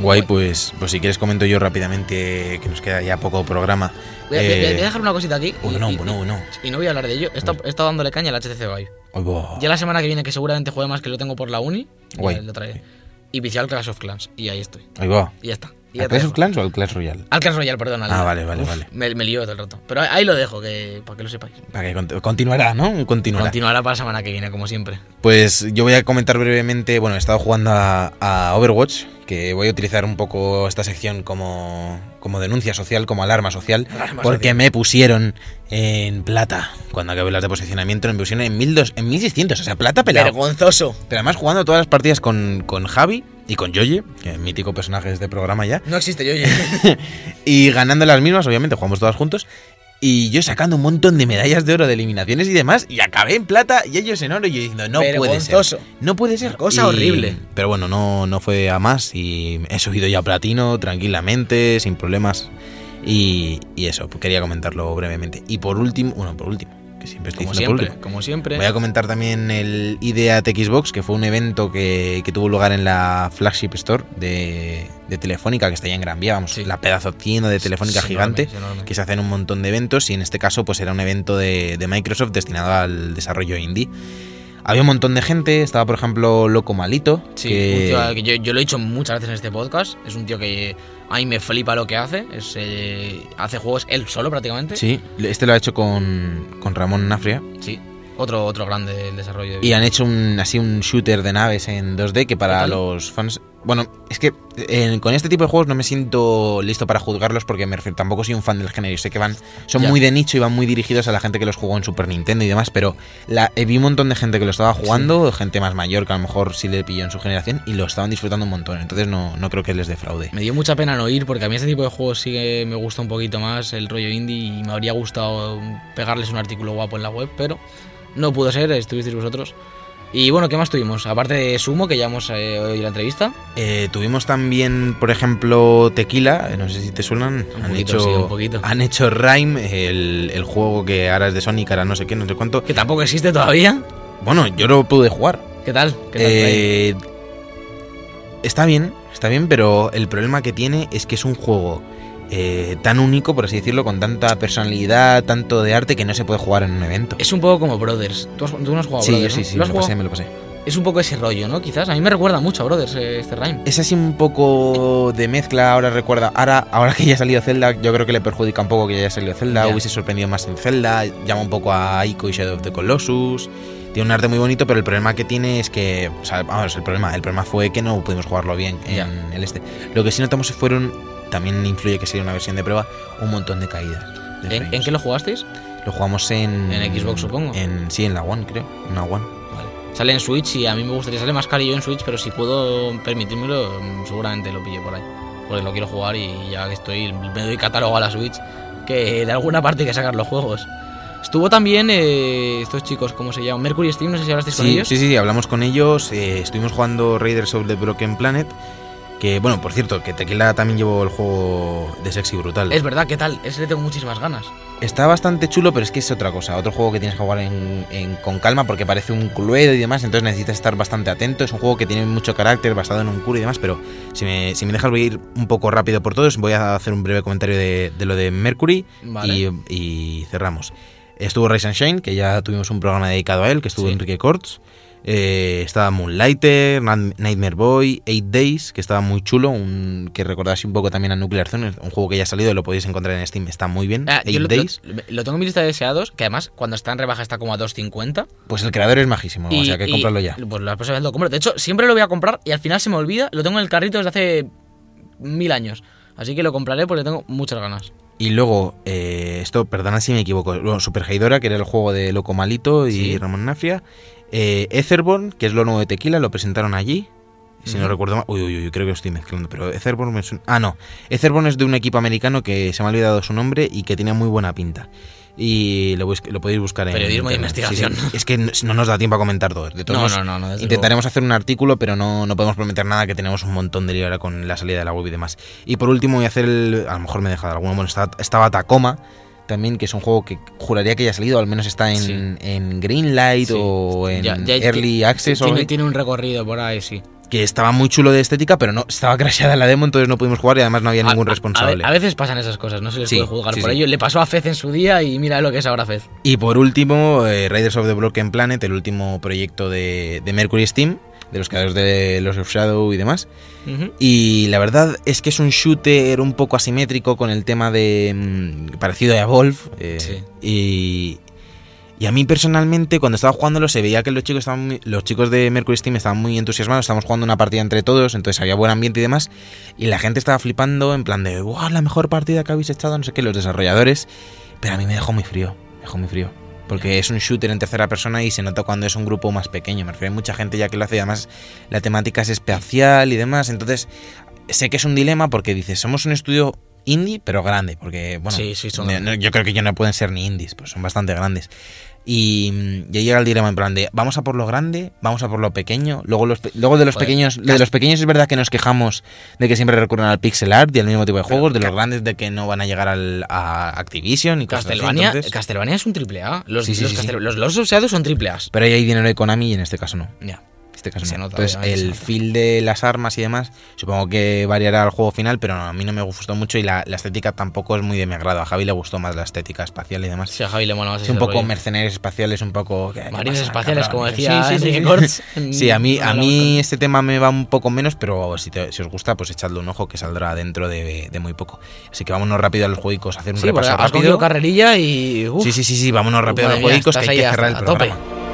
Guay, pues, pues si quieres comento yo rápidamente, que nos queda ya poco programa. Voy a, Eh, voy a dejar una cosita aquí. y, no, bueno, bueno. y no voy a hablar de ello. He estado, he estado dándole caña al HTC Vive. Buah. Ya la semana que viene, que seguramente juegue más que lo tengo por la uni, Guay. lo traeré. Y viciado al Clash of Clans. Y ahí estoy. Ahí va. Y ya está. ¿Al Clash of Clans o al Clash Royale? Al Clash Royale, perdón. al- Ah, vale, vale, Uf, vale. Me, me lío todo el rato. Pero ahí, lo dejo, que, para que lo sepáis. Para que cont- continuará, ¿no? Continuará. Continuará para la semana que viene, como siempre. Pues yo voy a comentar brevemente, bueno, he estado jugando a, a Overwatch, que voy a utilizar un poco esta sección como, como denuncia social, como alarma social, Alarma porque social. me pusieron en plata cuando acabé las de posicionamiento, me pusieron en, 1200, en 1600, o sea, plata pelado. Vergonzoso. Pero además jugando todas las partidas con, con Javi y con Yoye, que es mítico personaje de este programa ya, No existe yo, oye. y ganando las mismas, obviamente, jugamos todas juntos. Y yo sacando un montón de medallas de oro de eliminaciones y demás, y acabé en plata y ellos en oro, y yo diciendo, no puede ser. No puede ser. Cosa Y- horrible. Pero bueno, no, no fue a más y he subido ya a platino tranquilamente, sin problemas. Y, y eso, pues quería comentarlo brevemente. Y por último, bueno, por último, siempre estoy Como siempre, como siempre. Voy a comentar también el IDEA Xbox, que fue un evento que, que tuvo lugar en la flagship store de, de Telefónica, que está allá en Gran Vía, vamos, Sí. la pedazo tienda de Telefónica gigante, enorme, es enorme. que se hacen un montón de eventos y en este caso pues era un evento de, de Microsoft destinado al desarrollo indie. Había un montón de gente, estaba por ejemplo Loco Malito, Sí, que- un tío que yo, yo lo he dicho muchas veces en este podcast. Es un tío que a mí me flipa lo que hace. Es, eh, hace juegos él solo prácticamente. Sí, este lo ha hecho con, con Ramón Nafria. Sí. Otro, otro grande del desarrollo de Y han hecho un, así un shooter de naves en 2D que para los fans... Bueno, es que eh, con este tipo de juegos no me siento listo para juzgarlos porque me refiero, tampoco soy un fan del género. y Sé que van son muy de nicho y van muy dirigidos a la gente que los jugó en Super Nintendo y demás, pero la, eh, vi un montón de gente que lo estaba jugando, gente más mayor que a lo mejor sí le pilló en su generación y lo estaban disfrutando un montón. Entonces no, no creo que les defraude. Me dio mucha pena no ir porque a mí este tipo de juegos sí que me gusta un poquito más el rollo indie y me habría gustado pegarles un artículo guapo en la web, pero no pudo ser, estuvisteis vosotros. Y bueno, ¿qué más tuvimos? Aparte de Sumo, que ya hemos eh, oído la entrevista. Eh, tuvimos también, por ejemplo, Tequila, eh, no sé si te suenan. Un han, poquito, hecho, sí, un poquito. han hecho Rime, el, el juego que ahora es de Sonic, ahora no sé qué, no sé cuánto. Que tampoco existe todavía. Bueno, yo lo pude jugar. ¿Qué tal? ¿Qué tal? Eh, está bien, está bien, pero el problema que tiene es que es un juego eh, tan único, por así decirlo, con tanta personalidad, tanto de arte, que no se puede jugar en un evento. Es un poco como Brothers. ¿Tú, has- tú no has jugado sí, Brothers? sí, ¿no? sí, ¿Lo me lo pasé, me lo pasé. Es un poco ese rollo, ¿no? Quizás. A mí me recuerda mucho a Brothers eh, este Rhyme. Es así un poco de mezcla, ahora recuerda, ahora, ahora que ya ha salido Zelda, yo creo que le perjudica un poco que ya haya salido Zelda, hubiese sorprendido más en Zelda, llama un poco a Ico y Shadow of the Colossus, tiene un arte muy bonito, pero el problema que tiene es que, o sea, vamos, el problema, el problema fue que no pudimos jugarlo bien en el este. Lo que sí notamos fueron, también influye que sería una versión de prueba, un montón de caídas. de ¿En, qué lo jugasteis? Lo jugamos en... En Xbox, supongo. En, sí, en la One, creo, una One. Vale. Sale en Switch y a mí me gustaría. Sale más carillo en Switch, pero si puedo permitírmelo, seguramente lo pillo por ahí. Porque lo quiero jugar y ya que estoy, me doy catálogo a la Switch, que de alguna parte hay que sacar los juegos. Estuvo también eh, estos chicos, ¿cómo se llaman? Mercury Steam, no sé si hablasteis con ellos. sí, sí, hablamos con ellos. eh, estuvimos jugando Raiders of the Broken Planet. Que, bueno, por cierto, que Tequila también llevó el juego de Sexy Brutal. Es verdad, ¿qué tal? Ese le tengo muchísimas ganas. Está bastante chulo, pero es que es otra cosa. Otro juego que tienes que jugar en, en- con calma porque parece un cluedo y demás, entonces necesitas estar bastante atento. Es un juego que tiene mucho carácter, basado en un culo y demás, pero si me, si me dejas voy a ir un poco rápido por todos. Voy a hacer un breve comentario de, de lo de Mercury Vale. y, y cerramos. Estuvo Rise and Shine, que ya tuvimos un programa dedicado a él, que estuvo Sí. Enrique Corts. Eh, estaba Moonlighter, Nightmare Boy, Eight Days, que estaba muy chulo, un, que recordase un poco también a Nuclear Zone, un juego que ya ha salido, lo podéis encontrar en Steam, está muy bien. Ah, yo Eight lo, Days. lo- lo tengo en mi lista de deseados, que además cuando está en rebaja está como a 2.50. Pues el creador es majísimo, Y- o sea que y- cómpralo ya. Pues la próxima vez lo compro. De hecho, siempre lo voy a comprar y al final se me olvida. Lo tengo en el carrito desde hace mil años. Así que lo compraré porque tengo muchas ganas. Y luego, eh, esto, perdona si me equivoco, luego Super Heidora, que era el juego de Loco Malito y Sí. Ramón Nafria. Eh, Etherborn, que es lo nuevo de Tequila, lo presentaron allí. Si no recuerdo mal. Uy, uy, uy, creo que lo estoy mezclando. Pero Etherborn suena- Ah, no. Etherborn es de un equipo americano que se me ha olvidado su nombre y que tiene muy buena pinta. Y lo, podéis buscar en. Periodismo de investigación. Sí, sí. Es que no, no nos da tiempo a comentar todo. De todos No, no, no, Intentaremos hacer un artículo, pero no, no podemos prometer nada, que tenemos un montón de lío ahora con la salida de la web y demás. Y por último voy a hacer el... A lo mejor me he dejado alguno. Bueno, estaba Tacoma también, que es un juego que juraría que ya ha salido, al menos está en, Sí. en Greenlight Sí. o en Ya- ya- Early Access tiene un recorrido por ahí, sí. Que estaba muy chulo de estética, pero no estaba crasheada la demo, entonces no pudimos jugar y además no había ningún a- responsable. A, ve- a veces pasan esas cosas, no se les Sí, puede juzgar sí, por sí. ello. Le pasó a Fez en su día y mira lo que es ahora Fez. Y por último, eh, Raiders of the Broken Planet, el último proyecto de, de Mercury Steam, de los creadores de los of Shadow y demás. Y la verdad es que es un shooter un poco asimétrico con el tema de. mm, parecido a Evolve. eh, Sí. Y. Y a mí personalmente, cuando estaba jugándolo, se veía que los chicos estaban muy- los chicos de Mercury Steam estaban muy entusiasmados, estábamos jugando una partida entre todos, entonces había buen ambiente y demás, y la gente estaba flipando en plan de, ¡wow! La mejor partida que habéis echado, no sé qué, los desarrolladores, pero a mí me dejó muy frío, me dejó muy frío. Porque es un shooter en tercera persona y se nota cuando es un grupo más pequeño. Me refiero, hay mucha gente ya que lo hace y además la temática es espacial y demás. Entonces, sé que es un dilema porque dices, somos un estudio indie, pero grande. Porque, bueno, Sí, sí, son- yo creo que ya no pueden ser ni indies, pues son bastante grandes. Y, mm, y ahí llega el dilema en plan de, vamos a por lo grande, vamos a por lo pequeño. Luego, los, luego de los Joder, pequeños, de los pequeños es verdad que nos quejamos de que siempre recurren al pixel art y al mismo tipo de juegos. De los grandes de que no van a llegar al, a Activision y cosas así, Castlevania, entonces- Castlevania es un triple A. Los, Sí, sí, los, sí, los Los son triple A. Pero ahí hay dinero de Konami y en este caso no. Ya. Este caso no. Entonces, el feel de las armas y demás, supongo que variará al juego final, pero a mí no me gustó mucho y la, la estética tampoco es muy de mi agrado. A Javi le gustó más la estética espacial y demás. Sí, a Javi le mola más Es un poco rollo. mercenarios espaciales, un poco... ¿qué- qué Marines espaciales, cabrón? como decía sí, sí, sí. Corts. Sí, a mí, a mí este tema me va un poco menos, pero si, te- si os gusta, pues echadle un ojo que saldrá dentro de, de muy poco. Así que vámonos rápido a los juegos, hacer un repaso rápido. carrerilla y. uf, Sí, sí, sí, sí, vámonos rápido a los juegos que hay que cerrar el a tope.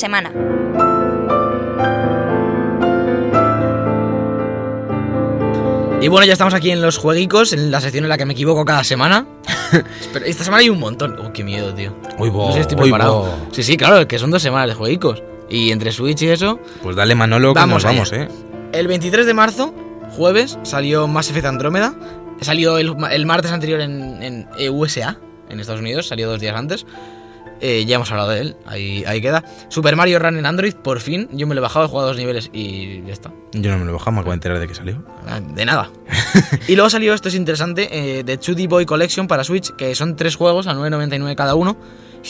Semana. Y bueno, ya estamos aquí en los jueguicos, en la sección en la que me equivoco cada semana. Pero esta semana hay un montón. Oh, qué miedo, tío. Uy, bo, No sé si estoy uy, preparado. bo. Sí, sí, claro, que son dos semanas de jueguicos. Y entre Switch y eso, Pues dale Manolo que Vamos nos vamos, eh. El 23 de marzo, jueves, salió Mass Effect Andrómeda. Salió el, el martes anterior en, en eh, USA, en Estados Unidos, salió dos días antes. Eh, ya hemos hablado de él, ahí, ahí queda. Super Mario Run en Android, por fin. Yo me lo he bajado, he jugado dos niveles y ya está. Yo no me lo bajaba, me acabo de enterar de que salió. Ah, De nada. y luego salió, esto es interesante, eh, The 2D Boy Collection para Switch, que son tres juegos a 9.99 cada uno.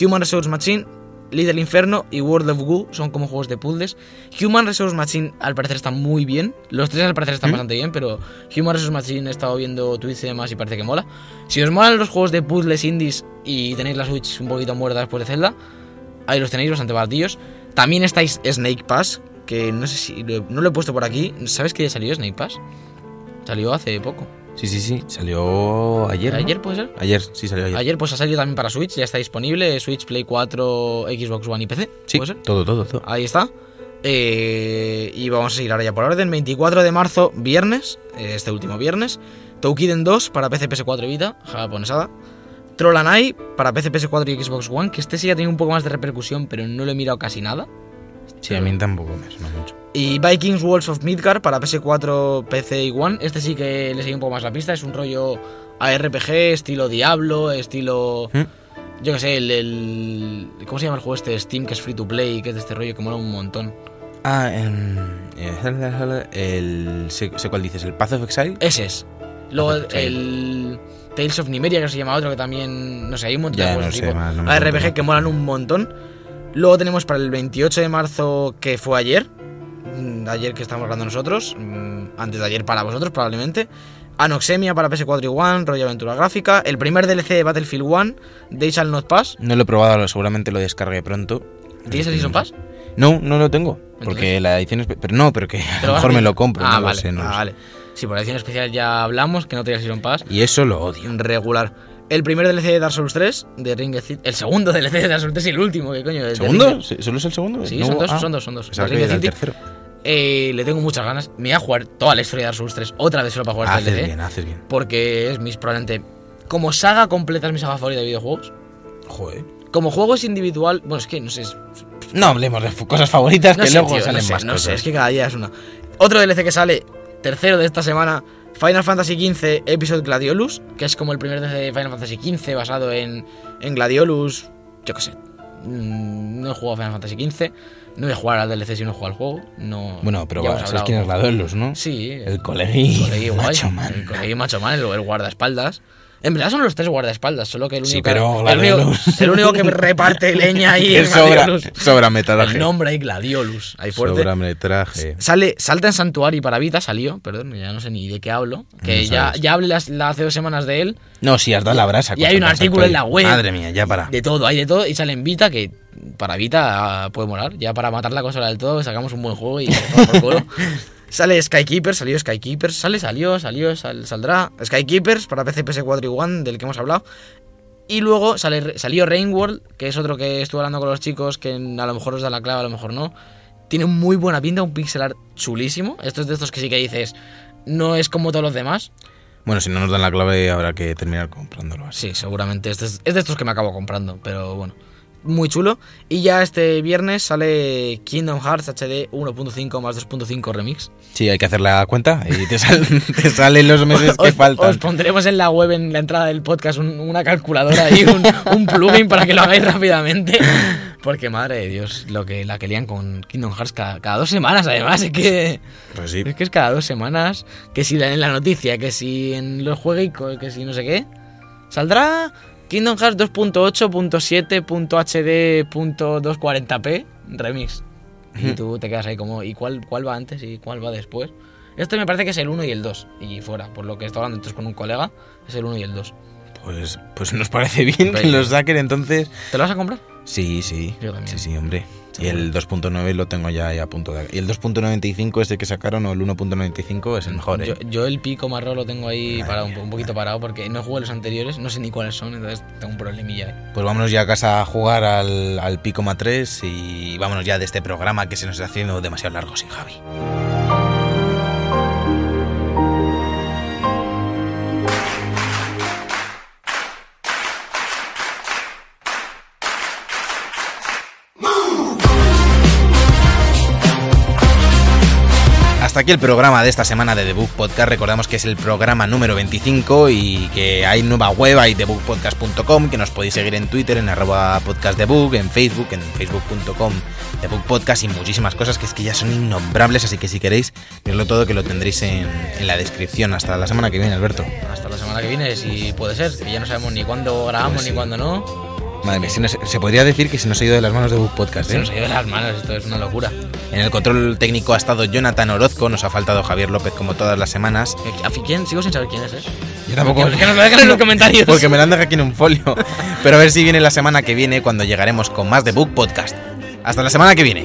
Human Resource Machine, Little Inferno y World of Goo son como juegos de puzzles. Human Resource Machine al parecer está muy bien. Los tres al parecer están ¿Mm? bastante bien, pero Human Resource Machine he estado viendo tweets y demás y parece que mola. Si os molan los juegos de puzzles indies y tenéis la Switch un poquito muerta después de Zelda, ahí los tenéis bastante baratillos. También estáis Snake Pass, que no sé si lo- no lo he puesto por aquí. ¿Sabes que ya salió Snake Pass? Salió hace poco. Sí, sí, sí. Salió ayer. ¿no? ¿Ayer puede ser? Ayer, sí, salió ayer. Ayer pues ha salido también para Switch, ya está disponible, Switch, Play 4, Xbox One y PC. Sí, ¿Puede ser? todo, todo, todo. Ahí está. Eh, y vamos a seguir ahora ya por orden. 24 de marzo, viernes, eh, este último viernes, Toukiden 2 para PC, PS4 y Vita, japonesada. Trollanai para PC, PS4 y Xbox One, que este sí ha tenido un poco más de repercusión, pero no lo he mirado casi nada. Sí, a mí tampoco me suena mucho. Y Vikings Walls of Midgard para PS4, PC y One. Este sí que le sigue un poco más la pista. Es un rollo ARPG, estilo Diablo, estilo. ¿Mm? Yo qué sé, el, el- ¿Cómo se llama el juego este? Steam, que es free to play, que es de este rollo que mola un montón. Ah, em, eh, el. Sé, sé cuál dices, el Path of Exile. Ese es. Luego el. Tales of Nimeria, que se llama otro, que también. No sé, hay un montón Ya, de no juegos sé, tipo más, no me ARPG acuerdo. que molan un montón. Luego tenemos para el 28 de marzo, que fue ayer. mm, Ayer que estamos hablando nosotros. mm, Antes de ayer para vosotros, probablemente. Anoxemia para PS4 y One, rollo aventura gráfica. El primer DLC de Battlefield 1, Day Shall Not Pass. No lo he probado, seguramente lo descargué pronto. ¿Tienes el Season Pass? No, no lo tengo. Entonces- Porque la edición es. Pero no, pero que ¿Te a lo lo mejor me lo compro. Ah, no lo vale. sé, no lo ah, vale. Sí, por la edición especial ya hablamos, que no tenía Season Pass. Y eso lo odio. regular. El primer DLC de Dark Souls 3, de Ring of City- El segundo DLC de Dark Souls 3 y el último, ¿qué coño? ¿Segundo? Ring of- ¿Sí- ¿Solo es el segundo? Sí, No, son dos, ah, son dos, son dos. que Ring of era el tercero. Eh, le tengo muchas ganas. Me voy a jugar toda la historia de Dark Souls 3 otra vez solo para jugar este Haces DLC. bien, haces bien. Porque es mis probablemente. Como saga completa es mi saga favorita de videojuegos. Joder. Como juego es individual. Bueno, es que no sé. es- No hablemos de cosas favoritas No que sé, luego tío, salen no sé, más no cosas. sé, es que cada día es una. Otro DLC que sale, tercero de esta semana, Final Fantasy XV Episode Gladiolus, que es como el primer de Final Fantasy XV basado en, en Gladiolus. Yo qué sé. Mm, No he jugado a Final Fantasy XV. No voy a jugar al DLC si no he jugado al juego. No, Bueno, pero va, ¿sabes quién es la Dolus, no? Sí, El colegui, colegui guay, macho man. El colegui macho man, el, el guardaespaldas. En verdad son los tres guardaespaldas, solo que el único, Sí, pero el, único, Gladiolus. el único que reparte leña ahí es sobra, sobra metraje. El nombre ahí Gladiolus, ahí fuerte. Sobra. Sale, salta en Santuari para Vita, salió, perdón, ya no sé ni de qué hablo. Que No ya, ya hablé las, la- hace dos semanas de él, No, sí, has dado la brasa. Y hay un artículo en la web. Madre mía, ya para. de todo, hay de todo, y sale en Vita, que para Vita ah, puede molar. Ya para matar la consola del todo, sacamos un buen juego y por culo. Sale Skykeepers, salió Skykeepers, sale, salió, salió, sal- saldrá. Skykeepers para PC, PS4 y One, del que hemos hablado. Y luego sale, salió Rainworld, que es otro que estuve hablando con los chicos, que a lo mejor os da la clave, a lo mejor no. Tiene muy buena pinta, un pixel art chulísimo. Esto es de estos que sí que dices, no es como todos los demás. Bueno, si no nos dan la clave, habrá que terminar comprándolo así. Sí, seguramente. Este es, es de estos que me acabo comprando, pero bueno. Muy chulo. Y ya este viernes sale Kingdom Hearts HD 1.5 más 2.5 remix. Sí, hay que hacer la cuenta y te, sal- te salen los meses que os, faltan. os pondremos en la web, en la entrada del podcast, un- una calculadora y un, un plugin para que lo hagáis rápidamente. Porque madre de Dios, lo que, la que lían con Kingdom Hearts cada, cada dos semanas, además. Es que, Pues sí. es que es cada dos semanas. Que si en la noticia, que si en los juegos, que si no sé qué. Saldrá Kingdom Hearts 2.8.7.hd.240p remix. Y tú te quedas ahí como, ¿y cuál, cuál va antes y cuál va después? Este me parece que es el 1 y el 2. Y fuera, por lo que estaba hablando entonces con un colega, es el 1 y el 2. Pues, pues nos parece bien que los saquen entonces. ¿Te lo vas a comprar? Sí, sí. Yo también. Sí, sí, hombre. Y el 2.9 lo tengo ya ahí a punto de... Y el 2.95 este que sacaron, o el 1.95, es el mejor, ¿eh? Yo, yo el pico marrón lo tengo ahí Madre parado, un, mía. po- un poquito parado porque no jugué los anteriores, no sé ni cuáles son, entonces tengo un problemilla ahí. Pues vámonos ya a casa a jugar al, al Picoma 3 y vámonos ya de este programa que se nos está haciendo demasiado largo sin Javi. Aquí el programa de esta semana de The Book Podcast. Recordamos que es el programa número 25 y que hay nueva web, hay thebookpodcast.com, que nos podéis seguir en Twitter, en arroba podcastthebook, en Facebook, en facebook.com thebookpodcast y muchísimas cosas que es que ya son innombrables, así que si queréis, verlo todo que lo tendréis en, en la descripción. Hasta la semana que viene, Alberto. Hasta la semana que viene, si puede ser, que ya no sabemos ni cuándo grabamos Pues sí. ni cuándo no. Madre mía, se, nos- se podría decir que se nos ha ido de las manos de Book Podcast, Se ¿eh? nos ha ido de las manos, esto es una locura. En el control técnico ha estado Jonathan Orozco, nos ha faltado Javier López como todas las semanas. ¿A fi- quién? Sigo sin saber quién es, ¿eh? Yo tampoco. Que nos lo dejen en los comentarios. Porque me lo han dejado aquí en un folio. Pero a ver si viene la semana que viene cuando llegaremos con más de Book Podcast. Hasta la semana que viene.